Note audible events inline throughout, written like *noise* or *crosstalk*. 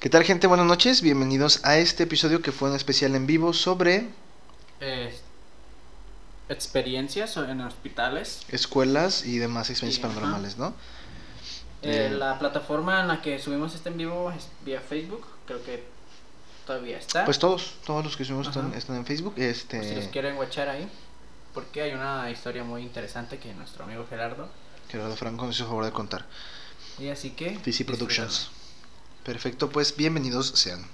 ¿Qué tal gente? Buenas noches, bienvenidos a este episodio que fue un especial en vivo sobre eh, experiencias en hospitales. escuelas y demás experiencias Sí, ajá. paranormales, ¿no? Eh, Eh, la plataforma en la que subimos este en vivo es vía Facebook, creo que todavía está. Pues todos, todos los que subimos están, están en Facebook. Por si los Este, quieren watchar ahí, porque hay una historia muy interesante que nuestro amigo Gerardo. Gerardo Franco nos hizo favor de contar. Y así que... TC Productions. Perfecto, pues bienvenidos sean.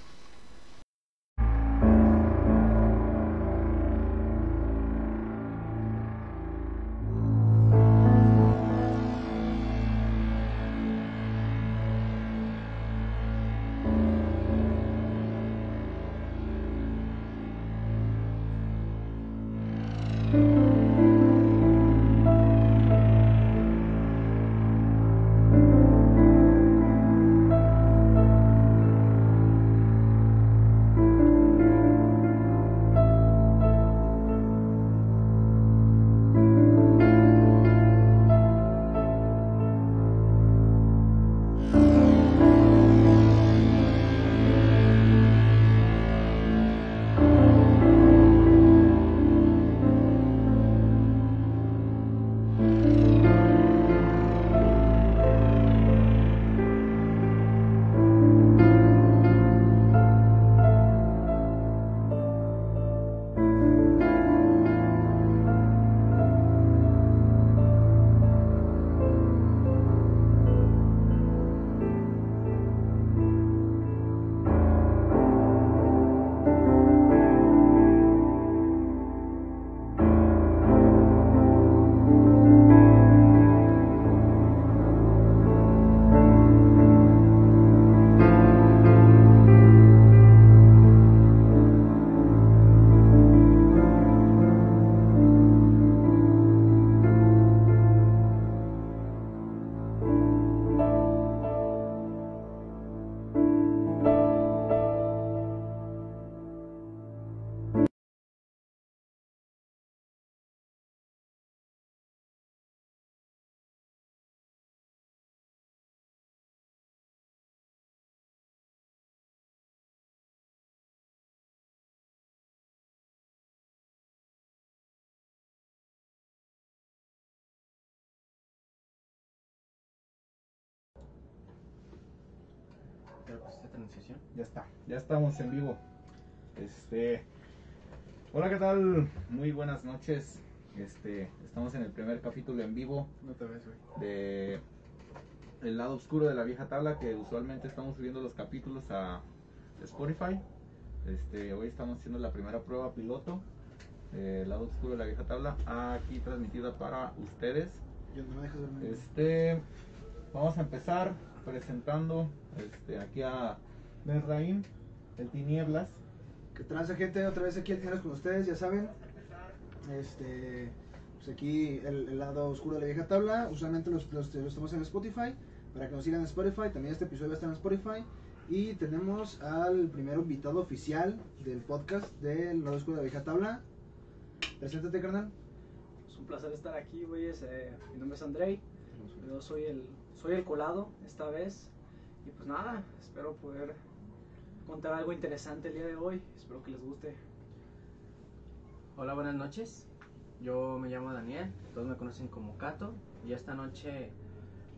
Transición. Ya está, ya estamos en vivo. Este, hola, ¿qué tal? Muy buenas noches. Este, estamos en el primer capítulo en vivo No te ves, güey. de El lado oscuro de la vieja tabla que usualmente estamos subiendo los capítulos a Spotify. Este, hoy estamos haciendo la primera prueba piloto de El lado oscuro de la vieja tabla aquí transmitida para ustedes. Este, vamos a empezar presentando este, aquí a Benraim, el Tinieblas. Que transa gente, otra vez aquí el Tinieblas con ustedes, ya saben. Este, pues aquí el, el lado oscuro de la vieja tabla. Usualmente los, los, los estamos en Spotify. Para que nos sigan en Spotify. También este episodio va a estar en Spotify. Y tenemos al primer invitado oficial del podcast del lado oscuro de la vieja tabla. Preséntate, carnal. Es un placer estar aquí, güeyes. Eh, mi nombre es Andrei. Yo soy el, soy el colado esta vez. Y pues nada, espero poder contar algo interesante el día de hoy. Espero que les guste. Hola, buenas noches. Yo me llamo Daniel, todos me conocen como Cato. Y esta noche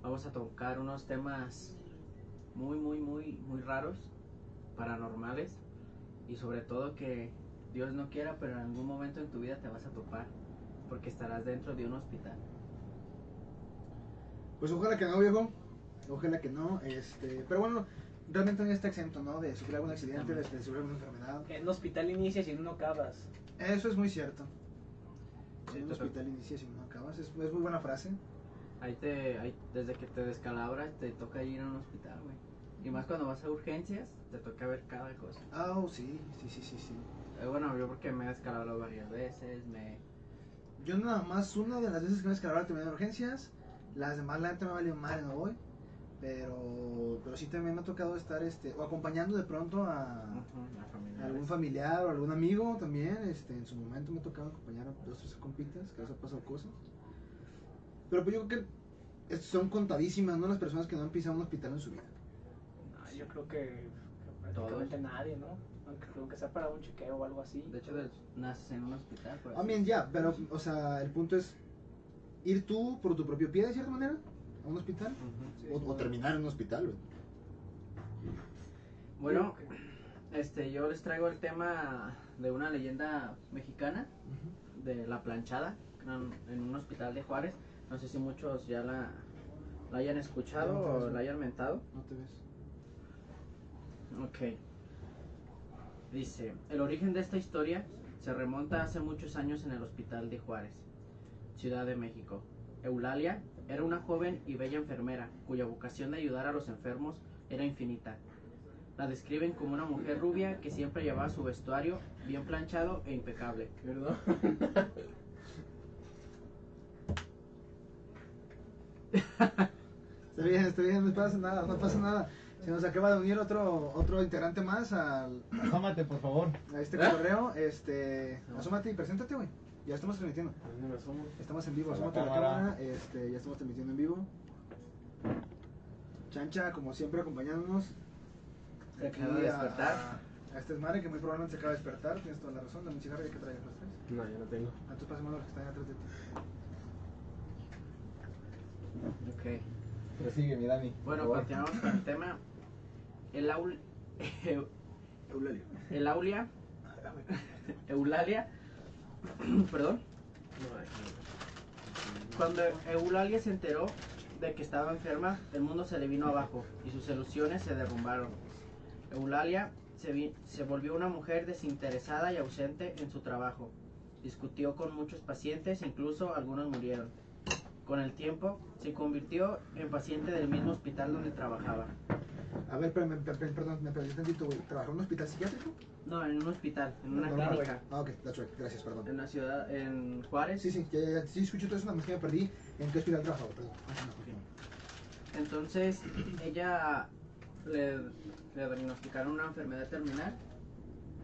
vamos a tocar unos temas muy, muy, muy, muy raros, paranormales. Y sobre todo que Dios no quiera, pero en algún momento en tu vida te vas a topar. Porque estarás dentro de un hospital. Pues ojalá que no, viejo. Ojalá que no. Este, pero bueno, realmente no está exento, ¿no? De sufrir algún accidente, de, de sufrir alguna enfermedad. En un hospital inicias y en uno acabas. Eso es muy cierto. Sí, en un hospital inicias y no acabas. Es, es muy buena frase. Ahí te, ahí, desde que te descalabras, te toca ir a un hospital, güey. Y más cuando vas a urgencias, te toca ver cada cosa. Ah, oh, sí, sí, sí, sí, sí. Eh, bueno, yo porque me he descalabrado varias veces, me... Yo nada más una de las veces que me descargaba terminé de urgencias, las demás la neta me valió mal, no voy. Pero, pero sí también me ha tocado estar este, o acompañando de pronto a, algún familiar o algún amigo también. Este, en su momento me ha tocado acompañar a dos tres compitas que les ha pasado cosas. Pero pues yo creo que son contadísimas, ¿no? Las personas que no han pisado un hospital en su vida. No, yo creo que prácticamente nadie, ¿no? Aunque, aunque sea para un chequeo o algo así. De hecho, naces en un hospital. por I así mean, ya, pero, o sea, el punto es ir tú por tu propio pie, de cierta manera, a un hospital. O, o terminar en un hospital, güey. Bueno, este, yo les traigo el tema de una leyenda mexicana de la planchada en, un hospital de Juárez. No sé si muchos ya la, la hayan escuchado No, o no. la hayan mentado. No te ves. Ok. Dice, el origen de esta historia se remonta hace muchos años en el hospital de Juárez, Ciudad de México. Eulalia era una joven y bella enfermera cuya vocación de ayudar a los enfermos era infinita. La describen como una mujer rubia que siempre llevaba su vestuario bien planchado e impecable. ¿Verdad? *laughs* Está bien, está bien, no pasa nada, no pasa nada. Se nos acaba de unir otro otro integrante más al, Asómate, por favor. a este correo. Este, asómate y preséntate, güey. Ya estamos transmitiendo. Estamos en vivo, asómate a la cámara. Este, ya estamos transmitiendo en vivo. Chancha, como siempre, acompañándonos. Se Aquí acaba de a- despertar. A, a este madre que muy probablemente se acaba de despertar. Tienes toda la razón. Dame un cigarro que traigas los tres. No, yo no tengo. A tus pases los que están atrás de ti. Ok. Prosigue, mi Dani. Bueno, continuamos con el tema. El aul... *laughs* Eulalio. El Aulia, *laughs* Eulalia, *coughs* perdón, cuando Eulalia se enteró de que estaba enferma, el mundo se le vino abajo y sus ilusiones se derrumbaron. Eulalia se, se volvió una mujer desinteresada y ausente en su trabajo. Discutió con muchos pacientes, incluso algunos murieron. Con el tiempo, se convirtió en paciente del mismo hospital donde trabajaba. A ver, pero me, perdón, me perdí tantito, güey. ¿Trabajó en un hospital psiquiátrico? No, en un hospital, en una No, no, clínica, Ah, ok, that's right. Gracias, perdón. en la ciudad, en Juárez. Sí, sí, ya, ya, ya. Sí, escuché todo eso, nada más que me perdí. ¿En qué hospital trabajaba? Perdón. Continúa, continúa. Entonces, ella le, le diagnosticaron una enfermedad terminal.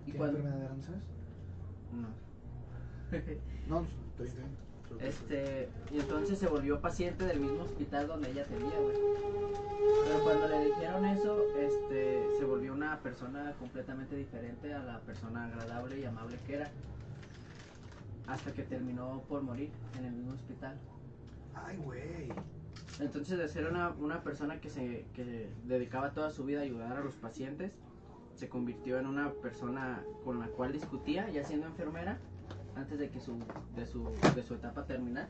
Y ¿Qué cuando, enfermedad era, no sabes? *laughs* no. No, estoy bien. Este, y entonces se volvió paciente del mismo hospital donde ella tenía, güey. Pero cuando le dijeron eso, este, se volvió una persona completamente diferente a la persona agradable y amable que era. Hasta que terminó por morir en el mismo hospital. Ay, güey. Entonces de ser una, una persona que se que dedicaba toda su vida a ayudar a los pacientes, se convirtió en una persona con la cual discutía, ya siendo enfermera, antes de que su, de su, de su etapa terminal.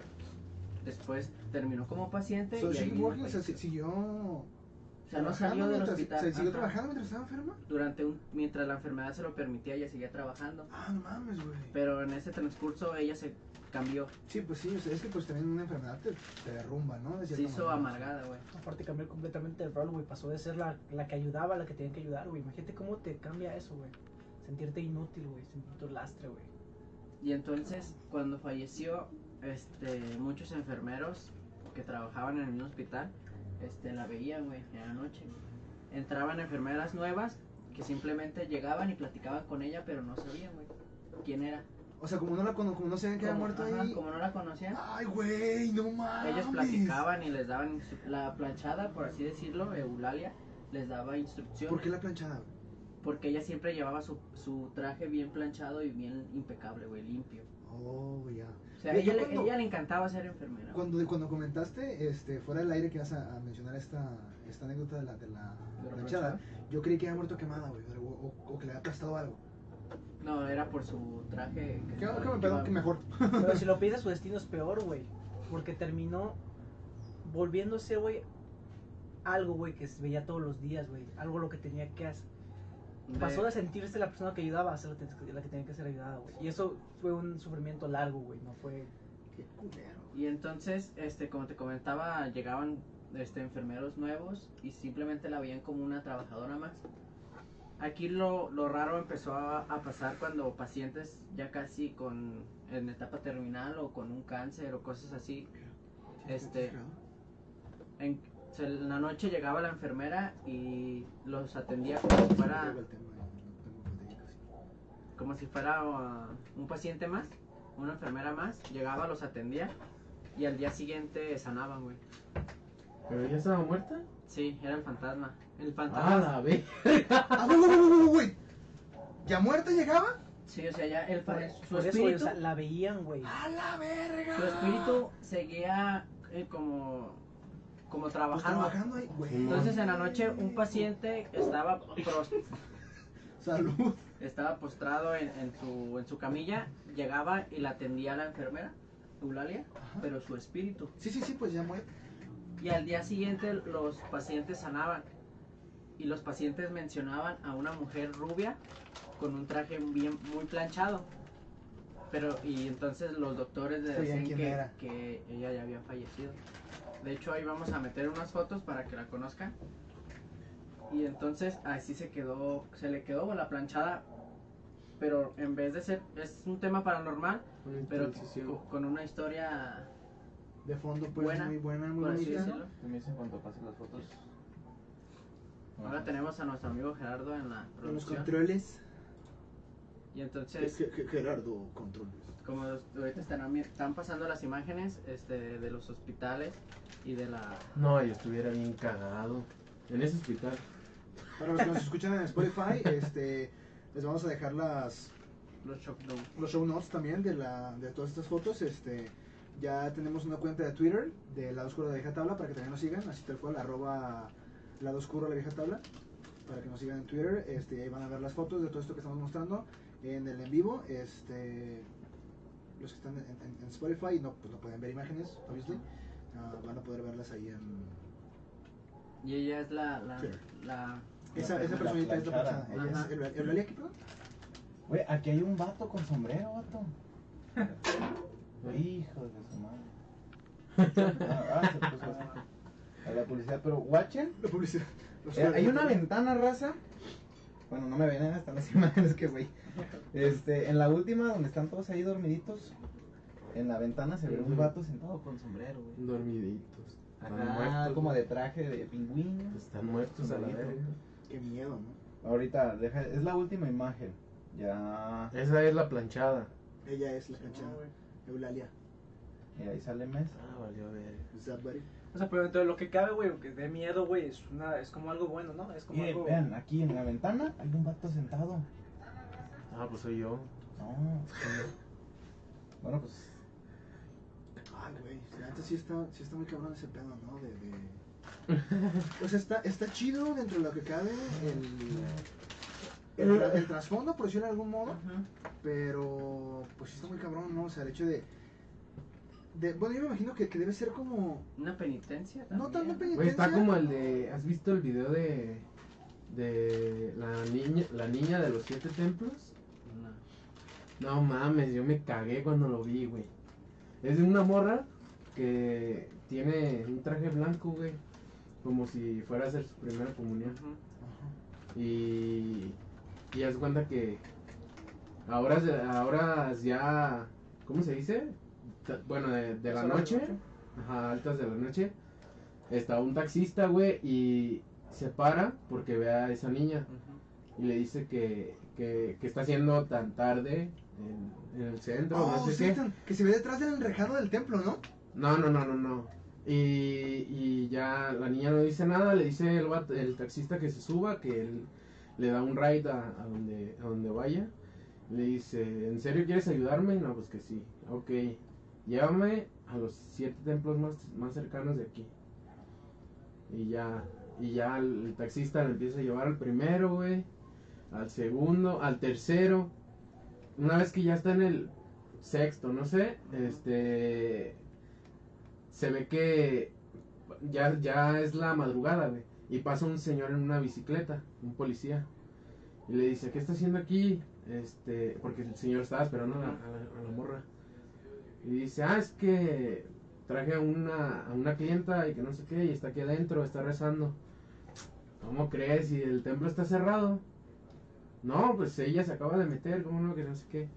Después terminó como paciente So, y sea, falleció. si- siguió. O sea, no salió del hospital. ¿Se siguió Ajá. trabajando mientras estaba enferma? Durante un, mientras la enfermedad se lo permitía, ella seguía trabajando. Ah, no mames, güey. Pero en ese transcurso ella se cambió, Sí, pues sí, o sea, es que pues también una enfermedad te, te derrumba, ¿no? De se hizo manera. amargada, güey. Aparte cambió completamente el rol, güey. Pasó de ser la, la que ayudaba a la que tenía que ayudar, güey. Imagínate cómo te cambia eso, güey. Sentirte inútil, güey. Sentirte un lastre, güey. Y entonces, cuando falleció, este, muchos enfermeros que trabajaban en el mismo hospital, este, la veían, güey, en la noche. Entraban enfermeras nuevas que simplemente llegaban y platicaban con ella, pero no sabían, güey, quién era. O sea, como no, la, como no sabían que había muerto ajá, ahí. Como no la conocían, Ay, güey, no mames. ellos platicaban y les daban la planchada, por así decirlo, Eulalia, les daba instrucciones. ¿Por qué la planchada? Porque ella siempre llevaba su, su traje bien planchado y bien impecable, güey, limpio. Oh, ya. O sea, ella, le, ella le encantaba ser enfermera. güey. Cuando, cuando comentaste este, fuera del aire que ibas a, a mencionar esta, esta anécdota de la, de la ¿De la planchada, yo creí que había muerto quemada, güey, o, o- o que le había aplastado algo. No, era por su traje. Que, estaba- que me que mejor. Pero si lo *laughs* piensas, su destino es peor, güey. Porque terminó volviéndose, güey, algo, güey, que se veía todos los días, güey. Algo lo que tenía que hacer. De- Pasó de sentirse la persona que ayudaba a ser la, que- la que tenía que ser ayudada, güey. Y eso fue un sufrimiento largo, güey. No fue. Qué culero. Y entonces, este, como te comentaba, llegaban este, enfermeros nuevos y simplemente la veían como una trabajadora más. Aquí lo, lo raro empezó a, a pasar cuando pacientes ya casi con en etapa terminal o con un cáncer o cosas así, Este- en, en la noche llegaba la enfermera y los atendía como si fuera como si fuera uh, un paciente más, una enfermera más, llegaba, los atendía y al día siguiente sanaban, güey. ¿Pero ella estaba muerta? Sí, era el fantasma. El Ah, fantasma. la ve. Ah. ¿Ya muerta llegaba? Sí, o sea, ya el su Por eso, o espíritu. sea, la veían, güey. ¡A la verga! Su espíritu seguía eh, como, como Pues trabajando. ahí, güey. Entonces en la noche un paciente estaba, *laughs* Salud. estaba postrado en, en su, en su camilla, llegaba y la atendía la enfermera, Eulalia, Ajá. pero su espíritu. Sí, sí, sí, pues ya muerta. Y al día siguiente los pacientes sanaban y los pacientes mencionaban a una mujer rubia con un traje bien muy planchado. Pero y entonces los doctores le decían que, que ella ya había fallecido. De hecho ahí vamos a meter unas fotos para que la conozcan. Y entonces así se quedó, se le quedó la planchada, pero en vez de ser, es un tema paranormal, Una pero con una historia, De fondo, pues Buena, muy buena, muy bonita. cuando pases las fotos. Ahora tenemos a nuestro amigo Gerardo en la Con los producción. controles. Y entonces, Ge- Ge- Gerardo, controles. Como ahorita están, están pasando las imágenes este, de los hospitales y de la... No, yo estuviera bien cagado. En ese hospital. Para los que nos escuchan en Spotify, *laughs* este, les vamos a dejar las, Los show notes también de, la, de todas estas fotos. Este, ya tenemos una cuenta de Twitter de Lado Oscuro de la Vieja Tabla para que también nos sigan, así tal cual, arroba Lado Oscuro de la Vieja Tabla, para que nos sigan en Twitter. Este, ahí van a ver las fotos de todo esto que estamos mostrando en el en vivo. Este, los que están en, en- en Spotify no, pues no pueden ver imágenes, obviously. Ah, van a poder verlas ahí en... Y ella es la... la, Sí. la Esa, La esa personita es la planchada. Ella Ajá. es el. Güey, aquí hay un vato con sombrero, vato. *laughs* Hijo de su madre. Ah, ah, se puso. A la publicidad, pero watchen. La publicidad. Eh, hay una ventana raza. Bueno, no me ven, eh, están las *laughs* imágenes que güey. Este, en la última donde están todos ahí dormiditos, en la ventana se ve un vato sentado con sombrero, güey. Dormiditos. Muertos. como de traje de pingüino. Están muertos a la verga. Qué miedo, ¿no? Ahorita, deja, es la última imagen. Ya. Esa es la planchada. Ella es la planchada. Eulalia. Y ahí sale mes. Ah, valió ver. O sea, pero dentro de lo que cabe, güey, que dé miedo, güey, es, una, es como algo bueno, ¿no? Es como Y algo... vean, aquí en la ventana hay un vato sentado. Ah, pues soy yo. No. Bueno, pues. Ay, güey. La neta sí está, sí está muy cabrón ese pedo, ¿no? De. de... O sea, está, está chido dentro de lo que cabe el. El trasfondo, por decirlo de algún modo. Pero. Pues sí está muy cabrón, ¿no? O sea, el hecho de. De bueno, yo me imagino que, que debe ser como. Una penitencia No también. tanto penitencia. Está como el de. ¿Has visto el video de. de la niña, la niña de los siete templos? No. No mames, yo me cagué cuando lo vi, güey. Es de una morra que tiene un traje blanco, güey. Como si fuera a hacer su primera comunión. Ujú. Y. Y haz cuenta que. Ahora, ahora ya. ¿Cómo se dice? Bueno, de, de la noche. Ajá, altas de la noche. Está un taxista, güey, y se para porque ve a esa niña Ujú. y le dice que, que, que está haciendo tan tarde en, en el centro, Oh, no sé qué. tan- que se ve detrás del enrejado del templo, ¿no? No, no, no, no, no. Y, y ya la niña no dice nada, le dice el, el taxista que se suba, que él le da un ride a, a donde, a donde vaya. Le dice, ¿en serio quieres ayudarme? No, pues que sí. Ok, llévame a los siete templos más, más cercanos de aquí. Y ya, y ya el, taxista le empieza a llevar al primero, güey. Al segundo, al tercero. Una vez que ya está en el sexto, no sé, este se ve que ya, ya es la madrugada, güey. Y pasa un señor en una bicicleta, un policía. Y le dice, ¿qué está haciendo aquí? Este, porque el señor estaba esperando a la morra. Y dice, ah, es que traje a una, a una clienta y que no sé qué, y está aquí adentro, está rezando. ¿Cómo crees? Y el templo está cerrado. No, pues ella se acaba de meter, ¿cómo no? Que no sé qué.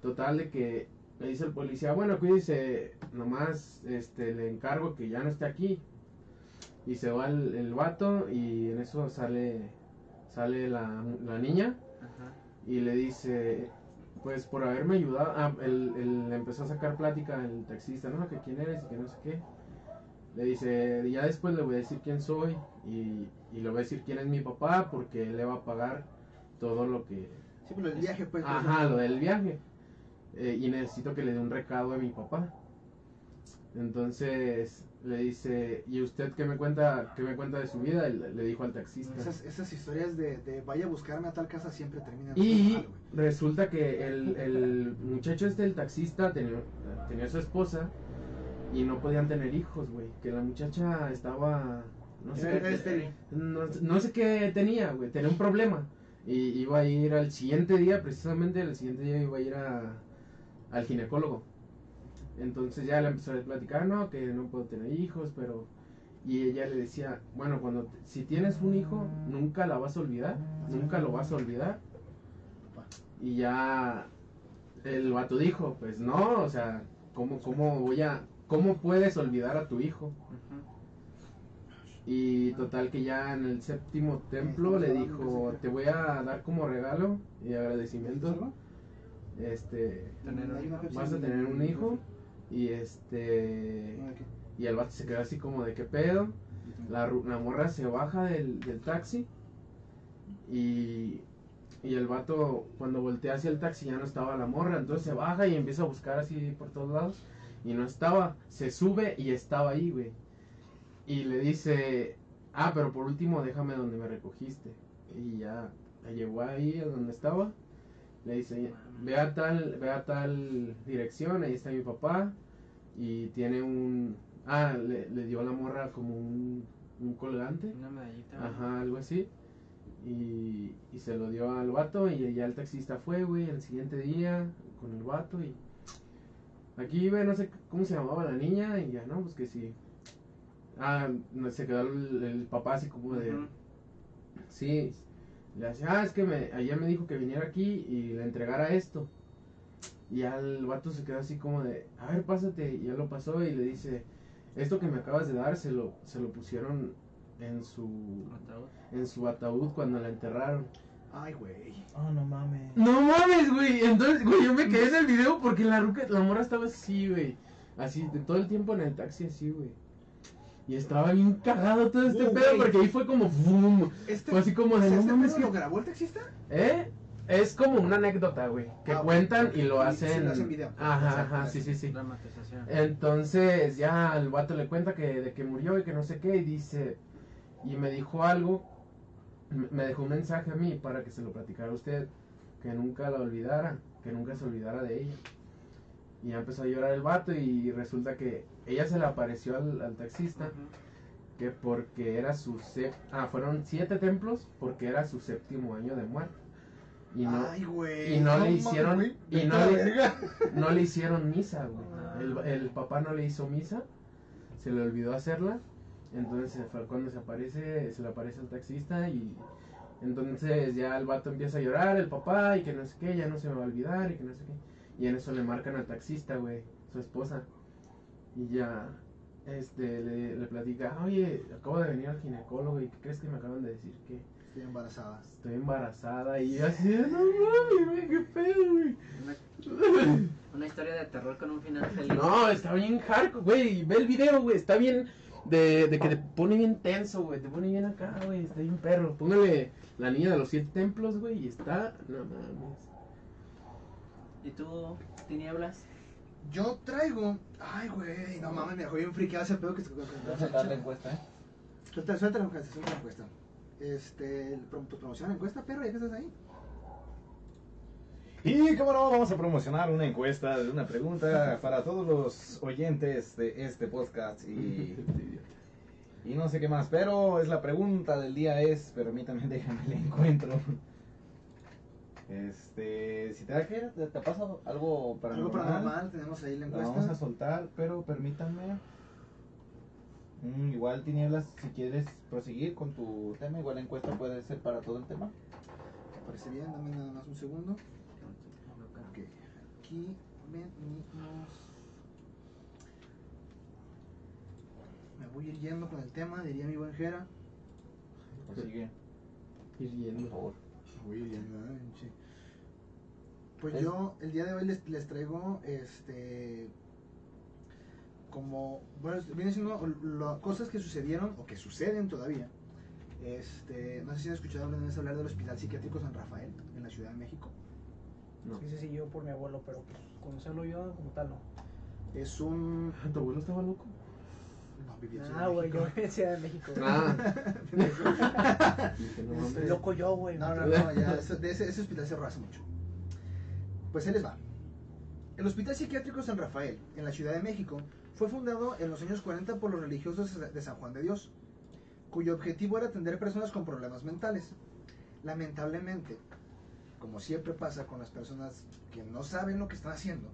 Total de que le dice el policía, bueno, cuídese, nomás este, le encargo que ya no esté aquí. Y se va el, el vato y en eso sale, sale la, la niña Ajá. y le dice, pues por haberme ayudado, ah, él, empezó a sacar plática el taxista, no, que quién eres y que no sé qué. Le dice, ya después le voy a decir quién soy y, y le voy a decir quién es mi papá porque él le va a pagar todo lo que... Sí, pero el viaje, pues. Ajá, lo del viaje. Eh, y necesito que le dé un recado a mi papá. Entonces le dice, ¿y usted qué me cuenta, qué me cuenta de su vida? Y le, le dijo al taxista. Esas, esas historias de, de vaya a buscarme a tal casa siempre terminan Y mal, resulta que el, el muchacho este, el taxista, tenía, tenía su esposa y no podían tener hijos, güey. Que la muchacha estaba... No sé, Era estéril. no, no sé qué tenía, güey. Tenía un problema. Y iba a ir al siguiente día, precisamente el siguiente día iba a ir a, al ginecólogo. Entonces ya le empezó a platicar, no, que no puedo tener hijos, pero... Y ella le decía, bueno, cuando te- si tienes un hijo, nunca la vas a olvidar, nunca lo vas a olvidar. Y ya el vato dijo, pues no, o sea, ¿cómo, cómo voy a, cómo puedes olvidar a tu hijo? Y total que ya en el séptimo templo le dijo, te voy a dar como regalo y agradecimiento, este, vas a en- tener un hijo y este, y el vato se quedó así como de qué pedo. La, la morra se baja del, del taxi y, y el vato cuando voltea hacia el taxi ya no estaba la morra, entonces se baja y empieza a buscar así por todos lados y no estaba, se sube y estaba ahí, güey. Y le dice, ah, pero por último déjame donde me recogiste. Y ya la llevó ahí a donde estaba. Le dice, ve a tal, ve a tal dirección, ahí está mi papá. Y tiene un, ah, le, le dio a la morra como un, un colgante. Una medallita. Ajá, algo así. Y, y se lo dio al vato y ya el taxista fue, güey, el siguiente día con el vato y... Aquí, güey, no sé cómo se llamaba la niña y ya, ¿no? Pues que sí. Ah, se quedó el, el papá así como de... Ujú. Sí. Le decía, ah, es que me, ayer me dijo que viniera aquí y le entregara esto. Y ya el vato se quedó así como de, a ver, pásate. Y ya lo pasó y le dice, esto que me acabas de dar se lo, se lo pusieron en su, Ataúd. en su ataúd cuando la enterraron. Ay, güey. Oh, no mames. No mames, güey. Entonces, güey, yo me quedé en el video porque la ruca, la mora estaba así, güey. Así, de todo el tiempo en el taxi así, güey. Y estaba bien cagado todo este Uh, pedo porque ahí fue como boom. Este, Fue así como de, ¿este no pedo mames, lo que- grabó el taxista? ¿Eh? Es como una anécdota, güey. Que Ah, cuentan y lo Y hacen. sí, lo hacen video. Ajá, sí, sí. Entonces ya el vato le cuenta que de que murió y que no sé qué y dice y me dijo algo, me dejó un mensaje a mí para que se lo platicara a usted, que nunca la olvidara, que nunca se olvidara de ella. Y ya empezó a llorar el vato y resulta que ella se le apareció al, al taxista que porque era su ah fueron siete templos porque era su séptimo año de muerte y no Ay, güey. y no le hicieron- y no le- no le hicieron misa, güey. El, el papá no le hizo misa, se le olvidó hacerla. Entonces fue cuando se aparece, se le aparece al taxista y entonces ya el vato empieza a llorar, el papá, y que no sé qué, ya no se me va a olvidar, y que no sé qué. Y en eso le marcan al taxista, güey, su esposa. Y ya, este, le, le platica, oye, acabo de venir al ginecólogo y ¿qué crees que me acaban de decir? Que Estoy embarazada. estoy embarazada y yo así, no mames, güey, qué pedo, güey. Una, una historia de terror con un final feliz. No, está bien hardcore, güey. Ve el video, güey. Está bien de, de que te pone bien tenso, güey. Te pone bien acá, güey. Está bien perro. Póngale la niña de los siete templos, güey. Y está, no mames. ¿Y tú, tinieblas? Yo traigo. Ay, güey. No mames, me dejó bien friqueado ese pedo que se. Voy a sacar la encuesta, ¿eh? Suelta, suelta la encuesta, suelta la encuesta. Este, tu promoción la encuesta, perro, ya que estás ahí. Y como no, vamos a promocionar una encuesta, una pregunta para todos los oyentes de este podcast y, y no sé qué más, pero es la pregunta del día es, permítanme, *laughs* déjame le encuentro. Este, si te da que te, te pasa algo Algo paranormal, paranormal, tenemos ahí la la vamos a encuesta. soltar, pero permítanme. Mm, igual tinieblas, si quieres proseguir con tu tema, igual la encuesta puede ser para todo el tema. Me parece bien, dame nada más un segundo. Ok, aquí venimos. Me voy a ir yendo con el tema, diría mi buen Jera. Prosigue, Ir por yendo. favor. Voy a ir yendo, ¿eh? Pues Es- yo el día de hoy les, les traigo este como, bueno, viene siendo lo- cosas que sucedieron o que suceden todavía. Este, no sé si han escuchado alguna vez hablar del Hospital Psiquiátrico San Rafael en la Ciudad de México. No. Sí, sí, sí, yo por mi abuelo, pero pues conocerlo yo como tal no. Es un... ¿Tu abuelo estaba loco? No, vivía en Ciudad Ah, de güey, yo en Ciudad de México. Ah, *laughs* loco yo, güey. No, no, no, ya, ese, de ese, ese hospital cerró hace mucho. Pues ahí les va. El Hospital Psiquiátrico San Rafael, en la Ciudad de México, fue fundado en los años 40 por los religiosos de San Juan de Dios, cuyo objetivo era atender personas con problemas mentales. Lamentablemente, como siempre pasa con las personas que no saben lo que están haciendo,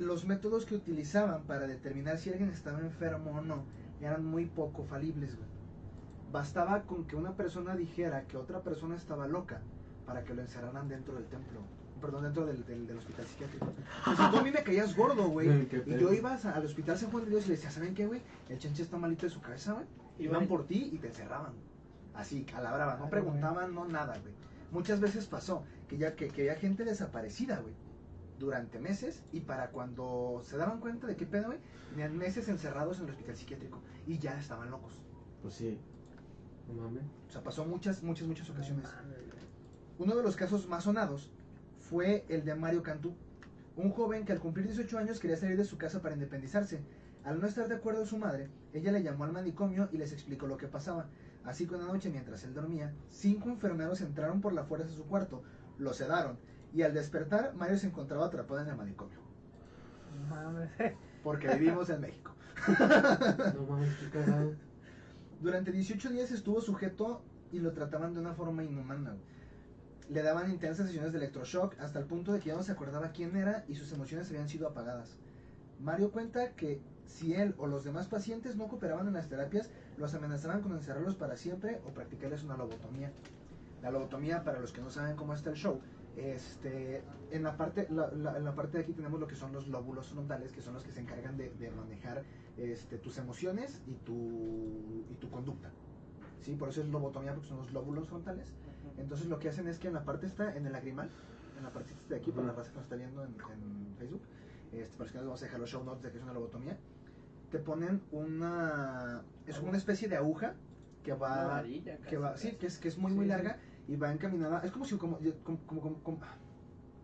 los métodos que utilizaban para determinar si alguien estaba enfermo o no eran muy poco falibles. Bastaba con que una persona dijera que otra persona estaba loca para que lo encerraran dentro del templo. Perdón, dentro del, del- del hospital psiquiátrico. O sea, tú a mí me caías gordo, güey. Y yo iba a- al hospital San Juan de Dios y le decía, ¿saben qué, güey? El chanche está malito de su cabeza, güey. Iban por ti y te encerraban. Así, a la brava. No preguntaban, no nada, güey. Muchas veces pasó que ya que, que había gente desaparecida, güey. Durante meses y para cuando se daban cuenta de qué pedo, güey, tenían meses encerrados en el hospital psiquiátrico y ya estaban locos. Pues sí. No mames. O sea, pasó muchas, muchas, muchas ocasiones. No mames. Uno de los casos más sonados fue el de Mario Cantú, un joven que al cumplir 18 años quería salir de su casa para independizarse. Al no estar de acuerdo su madre, ella le llamó al manicomio y les explicó lo que pasaba. Así que una noche mientras él dormía, cinco enfermeros entraron por la fuerza de su cuarto, lo sedaron y al despertar Mario se encontraba atrapado en el manicomio. Mames. Porque vivimos en México. No mames, qué cagado. Durante 18 días estuvo sujeto y lo trataban de una forma inhumana. Le daban intensas sesiones de electroshock hasta el punto de que ya no se acordaba quién era y sus emociones habían sido apagadas. Mario cuenta que si él o los demás pacientes no cooperaban en las terapias, los amenazaban con encerrarlos para siempre o practicarles una lobotomía. La lobotomía, para los que no saben cómo está el show, este, en, la parte, en la parte de aquí tenemos lo que son los lóbulos frontales, que son los que se encargan de, de manejar este, tus emociones y tu, y tu conducta. ¿Sí? Por eso es lobotomía, porque son los lóbulos frontales. Entonces lo que hacen es que en la parte está, en el lagrimal, en la parte de aquí, para la raza que nos está viendo en, en Facebook, este, para los que nos vamos a dejar los show notes de que es una lobotomía, te ponen una, es como una especie de aguja que va, varilla, que va, casi, sí, que es, que es muy Sí, muy sí. larga y va encaminada, es como si, como, como, como, como- como-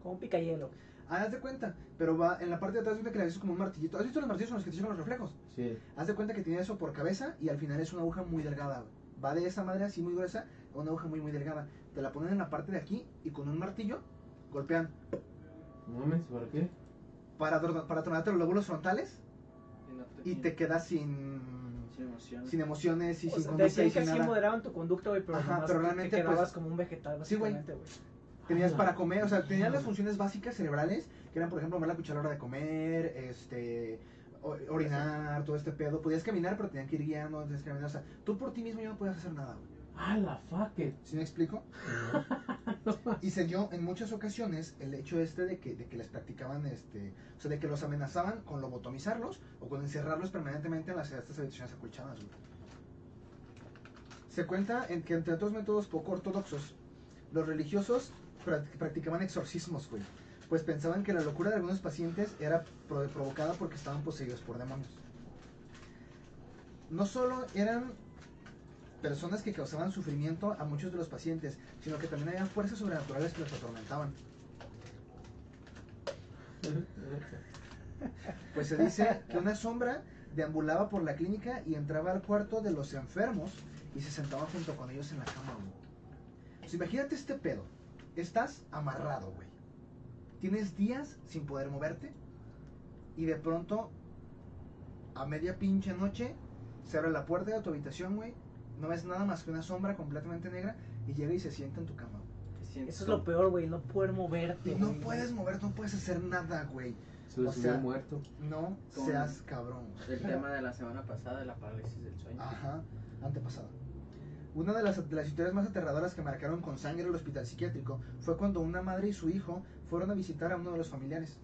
Como un picayelo. ah, haz de cuenta, pero va en la parte de atrás, fíjate que le haces como un martillito, ¿has visto los martillos con los que te echan los reflejos? Sí. Haz de cuenta que tiene eso por cabeza y al final es una aguja muy delgada. Va de esa madre así muy gruesa una aguja muy muy delgada. Te la ponen en la parte de aquí y con un martillo golpean No mames, ¿para qué? para, para tronarte los lóbulos frontales Y no te- y te quedas sin, Sin emoción. sin emociones y O sin sea, conducta decían y que sin nada. moderaban tu conducta, güey, pero, Ajá, realmente, te quedabas pues, como un vegetal, sí, güey. Tenías Ah, para comer, o sea, tenías la- las funciones básicas cerebrales, que eran, por ejemplo, mover la cuchara a la hora de comer, este, orinar, todo este pedo. Podías caminar, pero tenían que ir guiando, tenías que caminar. O sea, tú por ti mismo ya no podías hacer nada, güey. Ah, la fuck it. ¿Sí me explico? *laughs* Y se dio en muchas ocasiones el hecho este de que, de que les practicaban, este, o sea, de que los amenazaban con lobotomizarlos o con encerrarlos permanentemente en las estas habitaciones acolchadas. Se cuenta en que entre otros métodos poco ortodoxos, los religiosos prac- practicaban exorcismos, güey, pues pensaban que la locura de algunos pacientes era pro- provocada porque estaban poseídos por demonios. No solo eran personas que causaban sufrimiento a muchos de los pacientes, sino que también había fuerzas sobrenaturales que los atormentaban. *laughs* Pues se dice que una sombra deambulaba por la clínica y entraba al cuarto de los enfermos y se sentaba junto con ellos en la cama. Pues imagínate este pedo. Estás amarrado, güey. Tienes días sin poder moverte y de pronto, a media pinche noche, se abre la puerta de tu habitación, güey. No ves nada más que una sombra completamente negra y llega y se sienta en tu cama. Eso es lo peor, güey, no poder moverte. No güey. puedes moverte, no puedes hacer nada, güey. Se O sea, muerto. No Con- seas cabrón. El tema de la semana pasada de la parálisis del sueño. Ajá, antepasada. Una de las, de las historias más aterradoras que marcaron con sangre el hospital psiquiátrico fue cuando una madre y su hijo fueron a visitar a uno de los familiares.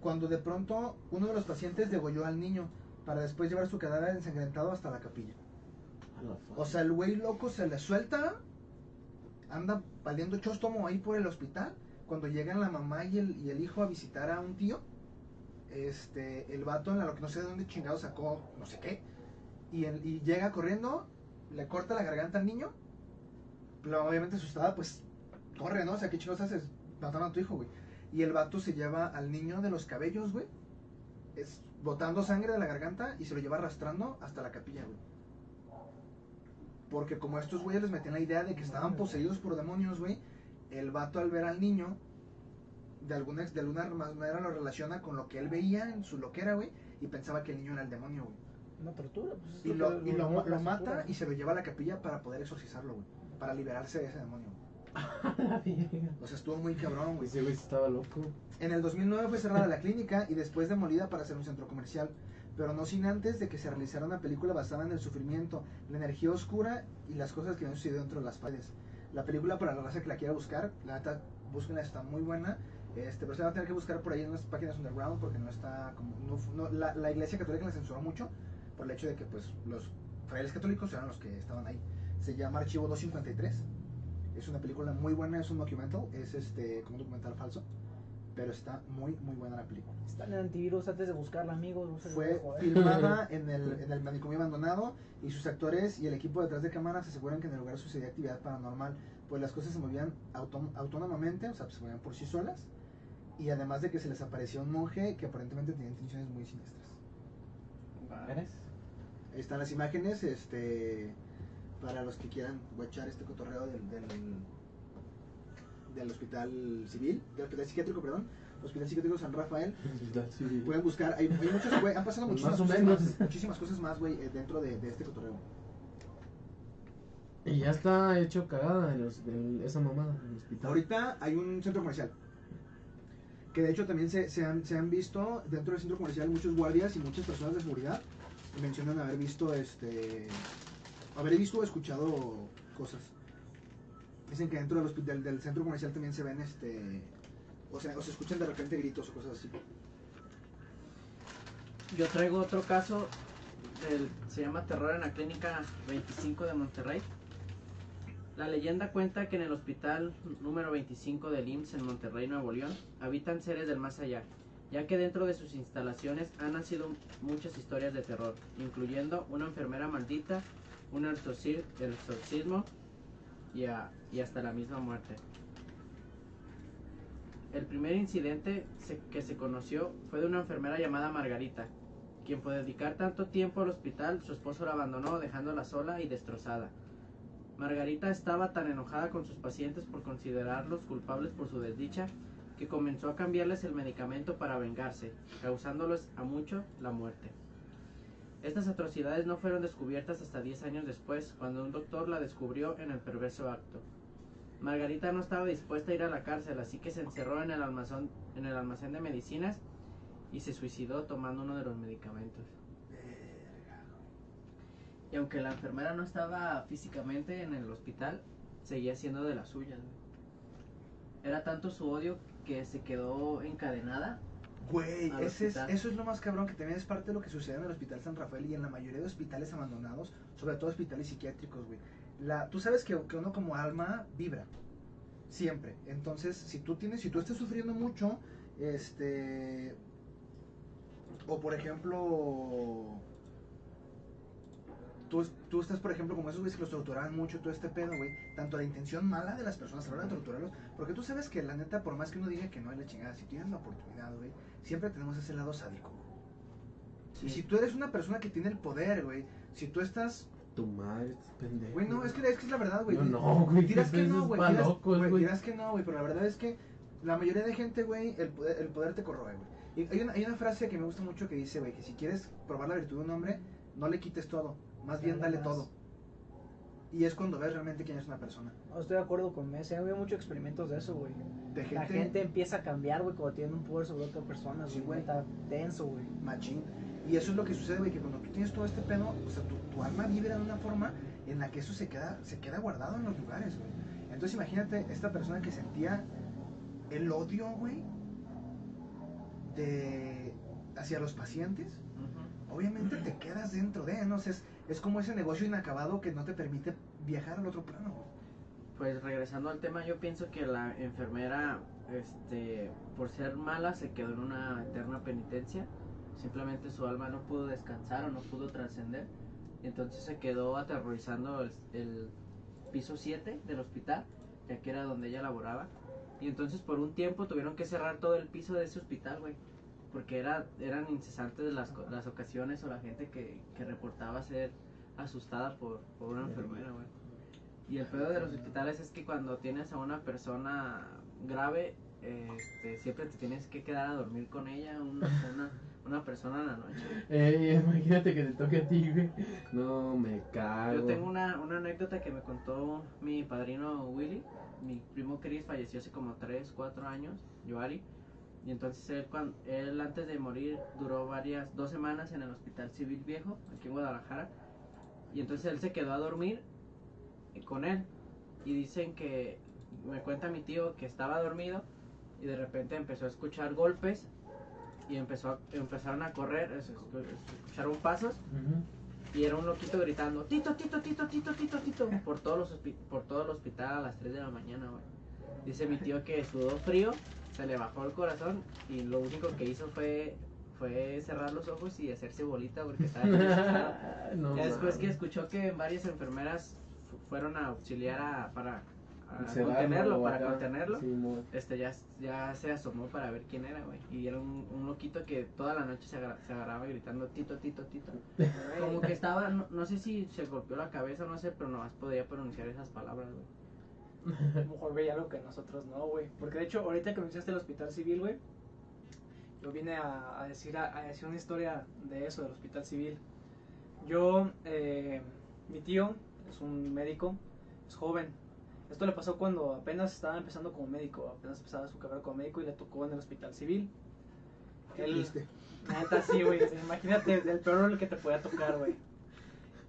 Cuando de pronto uno de los pacientes degolló al niño para después llevar su cadáver ensangrentado hasta la capilla. O sea, el güey loco se le suelta, anda valiendo chóstomo ahí por el hospital. Cuando llegan la mamá y el, y el hijo a visitar a un tío, este, el vato, en la- lo que no sé de dónde chingado sacó, no sé qué, y, el- y llega corriendo, le corta la garganta al niño, pero obviamente asustada, pues corre, ¿no? O sea, ¿qué chingados haces? Mataron a tu hijo, güey. Y el vato se lleva al niño de los cabellos, güey, es, botando sangre de la garganta y se lo lleva arrastrando hasta la capilla, güey. Porque como a estos güeyes les metían la idea de que estaban poseídos por demonios, güey, el vato al ver al niño, de alguna, de alguna manera lo relaciona con lo que él veía en su loquera, güey, y pensaba que el niño era el demonio, güey. Una tortura. Pues, es Y lo lo, que- y lo, lo- lo la mata tortura. y se lo lleva a la capilla para poder exorcizarlo, güey. Para liberarse de ese demonio. güey. *laughs* O sea, estuvo muy cabrón, güey. Ese güey estaba loco. En el 2009 fue cerrada la clínica y después demolida para ser un centro comercial, pero no sin antes de que se realizara una película basada en el sufrimiento, la energía oscura y las cosas que han sucedido dentro de las paredes. La película para la raza que la quiera buscar, la neta, búsquenla, está muy buena. Este, pero se va a tener que buscar por ahí en unas páginas underground porque no está como no- la, la iglesia católica la censuró mucho por el hecho de que pues los frailes católicos eran los que estaban ahí. Se llama Archivo 253. Es una película muy buena, es un documental, es este como un documental falso, pero está muy muy buena la película. Está en el antivirus antes de buscarla, amigos. No se Fue filmada *laughs* en el, en el manicomio abandonado y sus actores y el equipo detrás de cámaras se aseguran que en el lugar sucedía actividad paranormal, pues las cosas se movían autom- autónomamente, o sea, se movían por sí solas, y además de que se les apareció un monje que aparentemente tenía intenciones muy siniestras. ¿Eres? Están las imágenes, este, para los que quieran guachar este cotorreo del, del, del hospital civil, del hospital psiquiátrico, perdón, hospital psiquiátrico San Rafael, Pueden buscar, hay, hay muchas, güey, han pasado muchísimas, cosas más, muchísimas cosas más, güey, eh, dentro de, de este cotorreo. Y ya está hecho cagada en, los- en esa mamada, en el hospital. Ahorita hay un centro comercial. Que de hecho también se, se han, se han visto dentro del centro comercial muchos guardias y muchas personas de seguridad mencionan haber visto este haber visto o escuchado cosas. Dicen que dentro del, hospital, del centro comercial también se ven este o sea, o se escuchan de repente gritos o cosas así. Yo traigo otro caso, del- se llama Terror en la Clínica 25 de Monterrey. La leyenda cuenta que en el hospital número 25 del IMSS en Monterrey, Nuevo León, habitan seres del más allá, ya que dentro de sus instalaciones han nacido muchas historias de terror, incluyendo una enfermera maldita, un exorci- exorcismo y, a- y hasta la misma muerte. El primer incidente que se conoció fue de una enfermera llamada Margarita, quien por dedicar tanto tiempo al hospital, su esposo la abandonó dejándola sola y destrozada. Margarita estaba tan enojada con sus pacientes por considerarlos culpables por su desdicha que comenzó a cambiarles el medicamento para vengarse, causándoles a mucho la muerte. Estas atrocidades no fueron descubiertas hasta 10 años después, cuando un doctor la descubrió en el perverso acto. Margarita no estaba dispuesta a ir a la cárcel, así que se encerró en el almacén, en el almacén de medicinas y se suicidó tomando uno de los medicamentos. Y aunque la enfermera no estaba físicamente en el hospital, seguía siendo de las suyas. Era tanto su odio que se quedó encadenada. Güey, ese es, eso es lo más cabrón, que también es parte de lo que sucede en el Hospital San Rafael y en la mayoría de hospitales abandonados, sobre todo hospitales psiquiátricos, güey. La, tú sabes que, que uno como alma vibra, siempre. Entonces, si tú tienes, si tú estás sufriendo mucho, este, o por ejemplo, tú, tú estás, por ejemplo, como esos güeyes que los torturaban mucho, todo este pedo, güey, tanto la intención mala de las personas a la hora de torturarlos, porque tú sabes que la neta, por más que uno diga que no es la chingada, si tienes la oportunidad, güey, siempre tenemos ese lado sádico. Y si tú eres una persona que tiene el poder, güey, si tú estás... Tu madre, pendejo. Güey, no, es que, es que es la verdad, güey. Yo no, güey, Dirás que no, güey. Dirás, locos, güey, güey. dirás que no, güey, pero la verdad es que la mayoría de gente, güey, el poder, el poder te corroe, güey. Y hay una, hay una frase que me gusta mucho que dice, güey, que si quieres probar la virtud de un hombre, no le quites todo, más bien Dale más. todo. Y es cuando ves realmente quién es una persona. No estoy de acuerdo con ese. Ha habido muchos experimentos de eso, güey. De gente, La gente empieza a cambiar, güey, cuando tiene un poder sobre otra persona. Sí, güey. Está denso, güey. machín. Y eso es lo que sucede, güey, que cuando tú tienes todo este pedo, o sea, tu, tu alma vibra de una forma en la que eso se queda, se queda guardado en los lugares, güey. Entonces imagínate esta persona que sentía el odio, güey, de hacia los pacientes. Obviamente te quedas dentro de, no sé, es, como ese negocio inacabado que no te permite viajar al otro plano, pues regresando al tema, yo pienso que la enfermera, este, por ser mala, se quedó en una eterna penitencia. Simplemente su alma no pudo descansar o no pudo trascender. Entonces se quedó aterrorizando el, el piso 7 del hospital, ya que era donde ella laboraba. Y entonces por un tiempo tuvieron que cerrar todo el piso de ese hospital, güey. Porque era, eran incesantes las, las ocasiones o la gente que, que reportaba ser asustada por, por una enfermera, güey. Y el pedo de los hospitales es que cuando tienes a una persona grave, este, siempre te tienes que quedar a dormir con ella, un- una, una persona en la noche. Ey, imagínate que te toque a ti, güey. No, me cago. Yo tengo una, una anécdota que me contó mi padrino Willy. Mi primo Chris falleció hace como 3, 4 años, Joari. Y entonces él, cuan- él antes de morir duró varias, dos semanas en el Hospital Civil Viejo, aquí en Guadalajara. Y entonces él se quedó a dormir con él. Y dicen que, me cuenta mi tío que estaba dormido y de repente empezó a escuchar golpes y empezó empezaron a correr, es- es- escucharon pasos Ujú. y era un loquito gritando, Tito, Tito, Tito, Tito, Tito, Tito, por, todos los por todo el hospital a las 3 de la mañana, güey. Dice mi tío que sudó frío, se le bajó el corazón y lo único que hizo fue, fue cerrar los ojos y hacerse bolita porque estaba *laughs* no, Ya después que escuchó que varias enfermeras fu- fueron a auxiliar a, para a contenerlo, para acá. contenerlo, Sí, este ya, ya se asomó para ver quién era, güey. Y era un, un loquito que toda la noche se, agra- se agarraba gritando Tito, Tito, Tito. *laughs* Como que estaba, no, no sé si se golpeó la cabeza, no sé, pero nomás podía pronunciar esas palabras, güey. A lo mejor veía algo que nosotros no, güey. Porque de hecho, ahorita que mencionaste el hospital civil, güey, yo vine a, a decir, a, a decir una historia de eso, del hospital civil. Yo, eh, mi tío es un médico, es joven. Esto le pasó cuando apenas estaba empezando como médico, apenas empezaba su carrera como médico y le tocó en el hospital civil. Él. Neta, sí, güey. Imagínate el peor que te podía tocar, güey.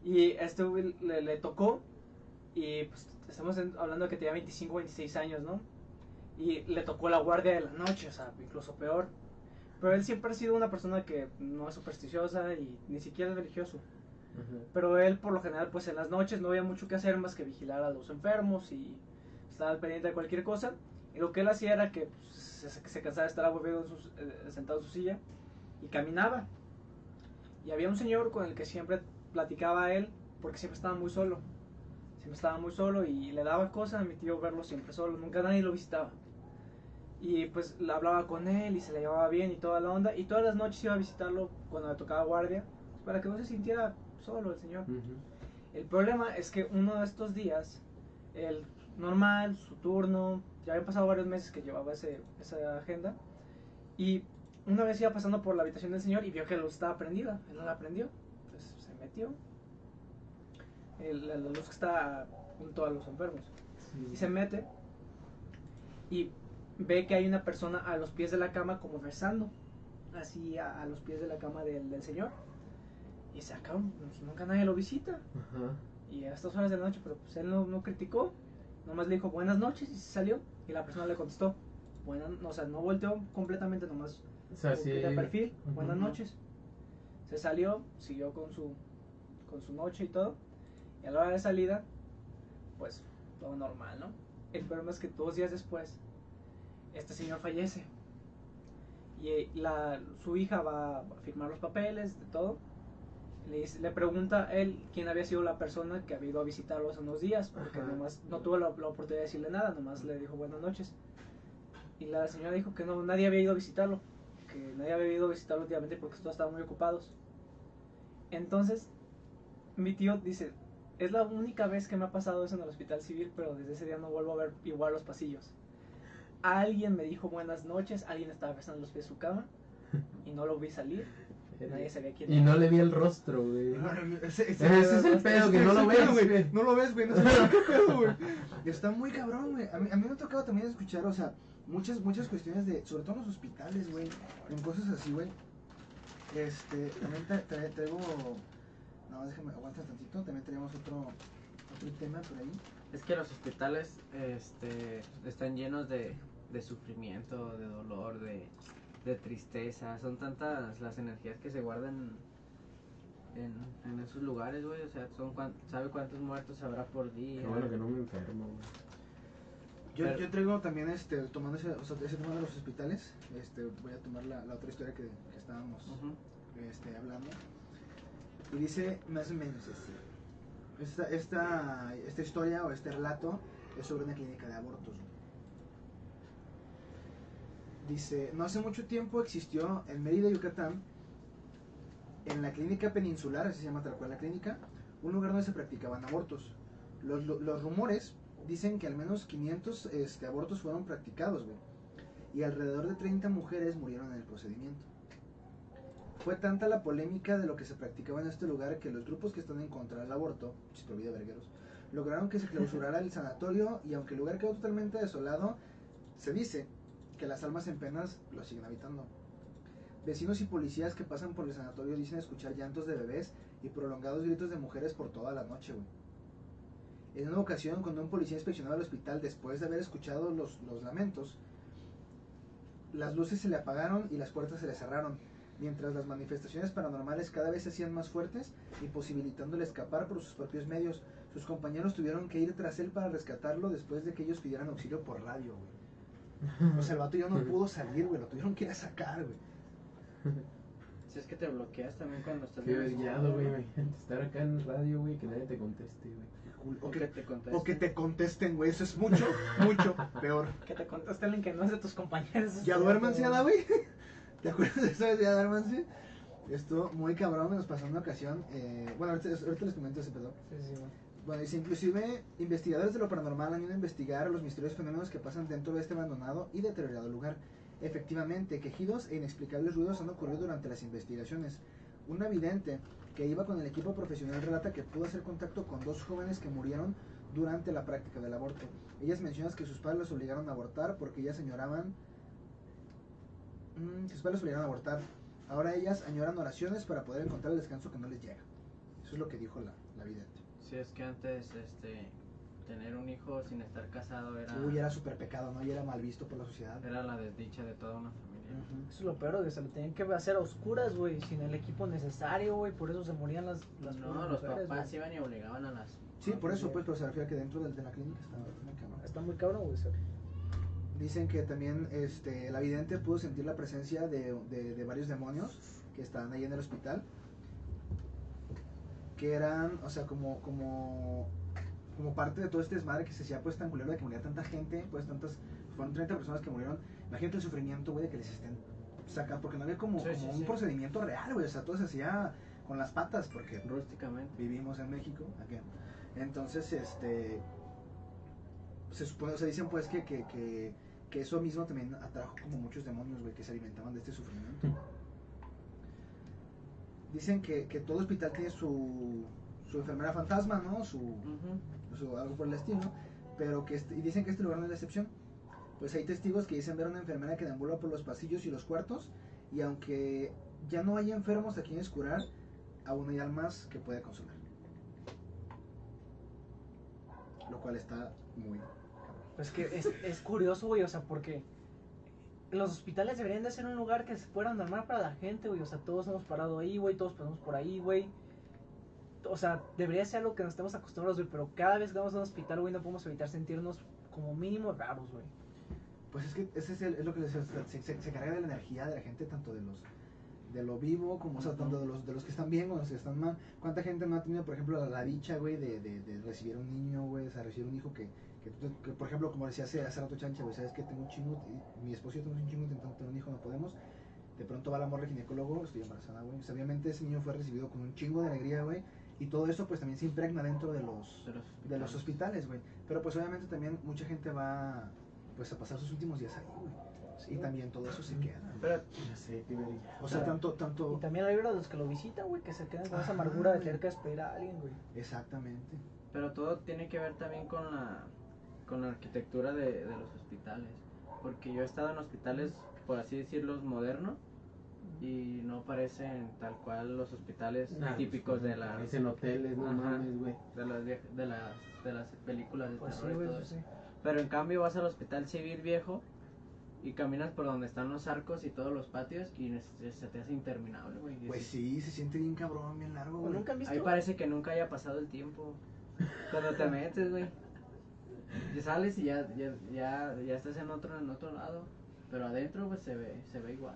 Y este güey le, le tocó. Y pues estamos hablando de que tenía 25, 26 años, ¿no? Y le tocó la guardia de la noche, o sea, incluso peor. Pero él siempre ha sido una persona que no es supersticiosa y ni siquiera es religioso. Pero él, por lo general, pues en las noches no había mucho que hacer más que vigilar a los enfermos y estar al pendiente de cualquier cosa. Y lo que él hacía era que pues, se, se cansaba de estar aburrido eh, sentado en su silla y caminaba. Y había un señor con el que siempre platicaba a él porque siempre estaba muy solo. Siempre estaba muy solo y le daba cosas a mi tío verlo siempre solo. Nunca nadie lo visitaba. Y pues hablaba con él y se le llevaba bien y toda la onda. Y todas las noches iba a visitarlo cuando le tocaba guardia para que no se sintiera solo el señor. El problema es que uno de estos días, el normal, su turno, ya habían pasado varios meses que llevaba ese, esa agenda, y una vez iba pasando por la habitación del señor y vio que la luz estaba prendida, él no la prendió, entonces se metió, el- la, luz que está junto a los enfermos, y se mete y ve que hay una persona a los pies de la cama como rezando, así a, a los pies de la cama del, del señor, y se acá, pues, nunca nadie lo visita. Ajá. Y a estas horas de la noche, pero pues él no, no criticó, nomás le dijo buenas noches y se salió. Y la persona le contestó, buenas, no, o sea, no volteó completamente, nomás O sea, sí. de perfil, buenas noches. Se salió, siguió con su, con su noche y todo. Y a la hora de salida, pues todo normal, ¿no? El problema es que dos días después, este señor fallece. Y eh, la, su hija va a firmar los papeles, de todo. Le, pregunta a él quién había sido la persona que había ido a visitarlo hace unos días, porque Ajá. nomás no tuvo la, la oportunidad de decirle nada, nomás le dijo buenas noches. Y la señora dijo que no, nadie había ido a visitarlo, que nadie había ido a visitarlo últimamente porque todos estaban muy ocupados. Entonces, mi tío dice, es la única vez que me ha pasado eso en el hospital civil, pero desde ese día no vuelvo a ver igual los pasillos. Alguien me dijo buenas noches, alguien estaba besando los pies de su cama *laughs* y no lo vi salir. Nadie sabía quién Y era. no le vi el rostro, güey. *laughs* Ese, Ese es el pedo, que no lo ves, güey. No lo ves, güey. No sabes qué pedo, güey. *laughs* Está muy cabrón, güey. A mí, a mí me ha tocado también escuchar, o sea, muchas, muchas cuestiones de, sobre todo en los hospitales, güey. En cosas así, güey. Este, también tra- tra- traigo. No, déjame, aguanta tantito. También tenemos otro, otro tema por ahí. Es que los hospitales este, están llenos de, de sufrimiento, de dolor, de, de tristeza. Son tantas las energías que se guardan en, en esos lugares, güey. O sea, son cuan- ¿sabe cuántos muertos habrá por día? Qué bueno que no me enfermo, güey. Yo, Pero- yo traigo también, este, tomando ese, o sea, ese tema de los hospitales, este, voy a tomar la, la otra historia que, que estábamos este, hablando. Y dice más o menos así. Esta, esta, esta historia o este relato es sobre una clínica de abortos. Dice, no hace mucho tiempo existió en Mérida, Yucatán, en la clínica peninsular, así se llama tal cual la clínica, un lugar donde se practicaban abortos. Los, lo- los rumores dicen que al menos 500 este, abortos fueron practicados, güey. Y alrededor de 30 mujeres murieron en el procedimiento. Fue tanta la polémica de lo que se practicaba en este lugar que los grupos que están en contra del aborto, chistrovida vergueros, lograron que se clausurara el sanatorio y aunque el lugar quedó totalmente desolado, se dice que las almas en penas lo siguen habitando. Vecinos y policías que pasan por el sanatorio dicen escuchar llantos de bebés y prolongados gritos de mujeres por toda la noche. En una ocasión, cuando un policía inspeccionaba el hospital después de haber escuchado los lamentos, las luces se le apagaron y las puertas se le cerraron, mientras las manifestaciones paranormales cada vez se hacían más fuertes, imposibilitándole escapar por sus propios medios. Sus compañeros tuvieron que ir tras él para rescatarlo después de que ellos pidieran auxilio por radio, güey. O sea, el vato ya no pudo salir, güey, lo tuvieron que ir a sacar, güey. Si es que te bloqueas también cuando estás escuela, güey. Estar acá en radio, güey, que nadie te conteste, güey. O O que, que te contesten. o que te contesten, güey, eso es mucho, mucho *laughs* peor. Que te contaste alguien que no es de tus compañeros. Ya duérmanse, güey. ¿Te acuerdas de eso de ya duérmanse? Esto muy cabrón, nos pasó una ocasión. eh, bueno, ahorita, ahorita les comento ese pedo. Sí, sí, güey. Bueno, dice, inclusive investigadores de lo paranormal han ido a investigar los misteriosos fenómenos que pasan dentro de este abandonado y deteriorado lugar. Efectivamente, quejidos e inexplicables ruidos han ocurrido durante las investigaciones. Una vidente que iba con el equipo profesional relata que pudo hacer contacto con dos jóvenes que murieron durante la práctica del aborto. Ellas mencionan que sus padres los obligaron a abortar porque ellas añoraban... Mm, sus padres obligaron a abortar. Ahora ellas añoran oraciones para poder encontrar el descanso que no les llega. Eso es lo que dijo la, la vidente. Si es que antes, este, tener un hijo sin estar casado era, Uy, era súper pecado, ¿no? Y era mal visto por la sociedad. era la desdicha de toda una familia. Ujú. Eso es lo peor, que se lo tenían que hacer a oscuras, güey, sin el equipo necesario, güey, por eso se morían las, las no, los mujeres, papás iban y obligaban a las... Sí, por eso, sí. pues, pero se refiere a que dentro del- de, la clínica estaba muy cabrón. Está muy cabrón, güey. Dicen que también este, la vidente pudo sentir la presencia de, de- de varios demonios que estaban ahí en el hospital. Que eran, o sea, como, como, como parte de todo este desmadre que se hacía pues tan culero de que moría tanta gente, pues tantas, fueron 30 personas que murieron. Imagínate el sufrimiento, güey, de que les estén sacando, porque no había como, Sí, como sí, un sí. procedimiento real, güey, o sea, todo se hacía con las patas, porque Rústicamente. vivimos en México, again. Entonces, este, se supone, o sea, dicen pues que, que, que, que eso mismo también atrajo como muchos demonios, güey, que se alimentaban de este sufrimiento. Dicen que, que todo hospital tiene su, su enfermera fantasma, ¿no? Su, su- algo por el estilo, pero que este- y dicen que este lugar no es la excepción. Pues hay testigos que dicen ver a una enfermera que deambula por los pasillos y los cuartos, y aunque ya no hay enfermos a quienes curar, aún hay almas que puede consolar. Lo cual está muy Pues que es, es curioso, güey, o sea, porque los hospitales deberían de ser un lugar que se fuera normal para la gente, güey. O sea, todos hemos parado ahí, güey, todos pasamos por ahí, güey. O sea, debería ser algo que nos estemos acostumbrados, güey, pero cada vez que vamos a un hospital, güey, no podemos evitar sentirnos como mínimo raros, güey. Pues es que ese es, el- es lo que se, se- se carga de la energía de la gente, tanto de los de lo vivo como o sea, tanto de los de los que están bien como de los que están mal. ¿Cuánta gente no ha tenido, por ejemplo, la, la dicha, güey, de, de, de recibir un niño, güey, o sea, recibir un hijo que, que, tú- que, por ejemplo, como decía hace, hace rato Chancha, güey, sabes que tengo un chingo, mi esposo y yo tenemos un chingo intentando tener un hijo, no podemos. De pronto va la morra ginecólogo, estoy embarazada, güey. O sea, obviamente ese niño fue recibido con un chingo de alegría, güey. Y todo eso, pues también se impregna dentro de los, De los de los hospitales. güey. Pero pues obviamente también mucha gente va pues a pasar sus últimos días ahí, güey. y también todo eso se queda. Pero sé. O sea, tanto, tanto... Y también vibra de los que lo visitan, güey, que se quedan con esa Ajá, amargura de tener que esperar a alguien, güey. Exactamente. Pero todo tiene que ver también con la, con la arquitectura de, de los hospitales. Porque yo he estado en hospitales, por así decirlo, modernos y no parecen tal cual los hospitales Nah, típicos de las, Parecen hoteles, no mames, güey. de las de las de las películas de Pues sí, terror y güey, todo eso eso. sí. Pero en cambio vas al hospital civil viejo y caminas por donde están los arcos y todos los patios y se te hace interminable, güey. Y Pues sí, se siente bien cabrón, bien largo, ¿O güey. nunca han visto? Ahí parece que nunca haya pasado el tiempo. Cuando te metes, güey. Ya sales y ya, ya, ya, ya estás en otro, en otro lado. Pero adentro pues se ve, se ve igual.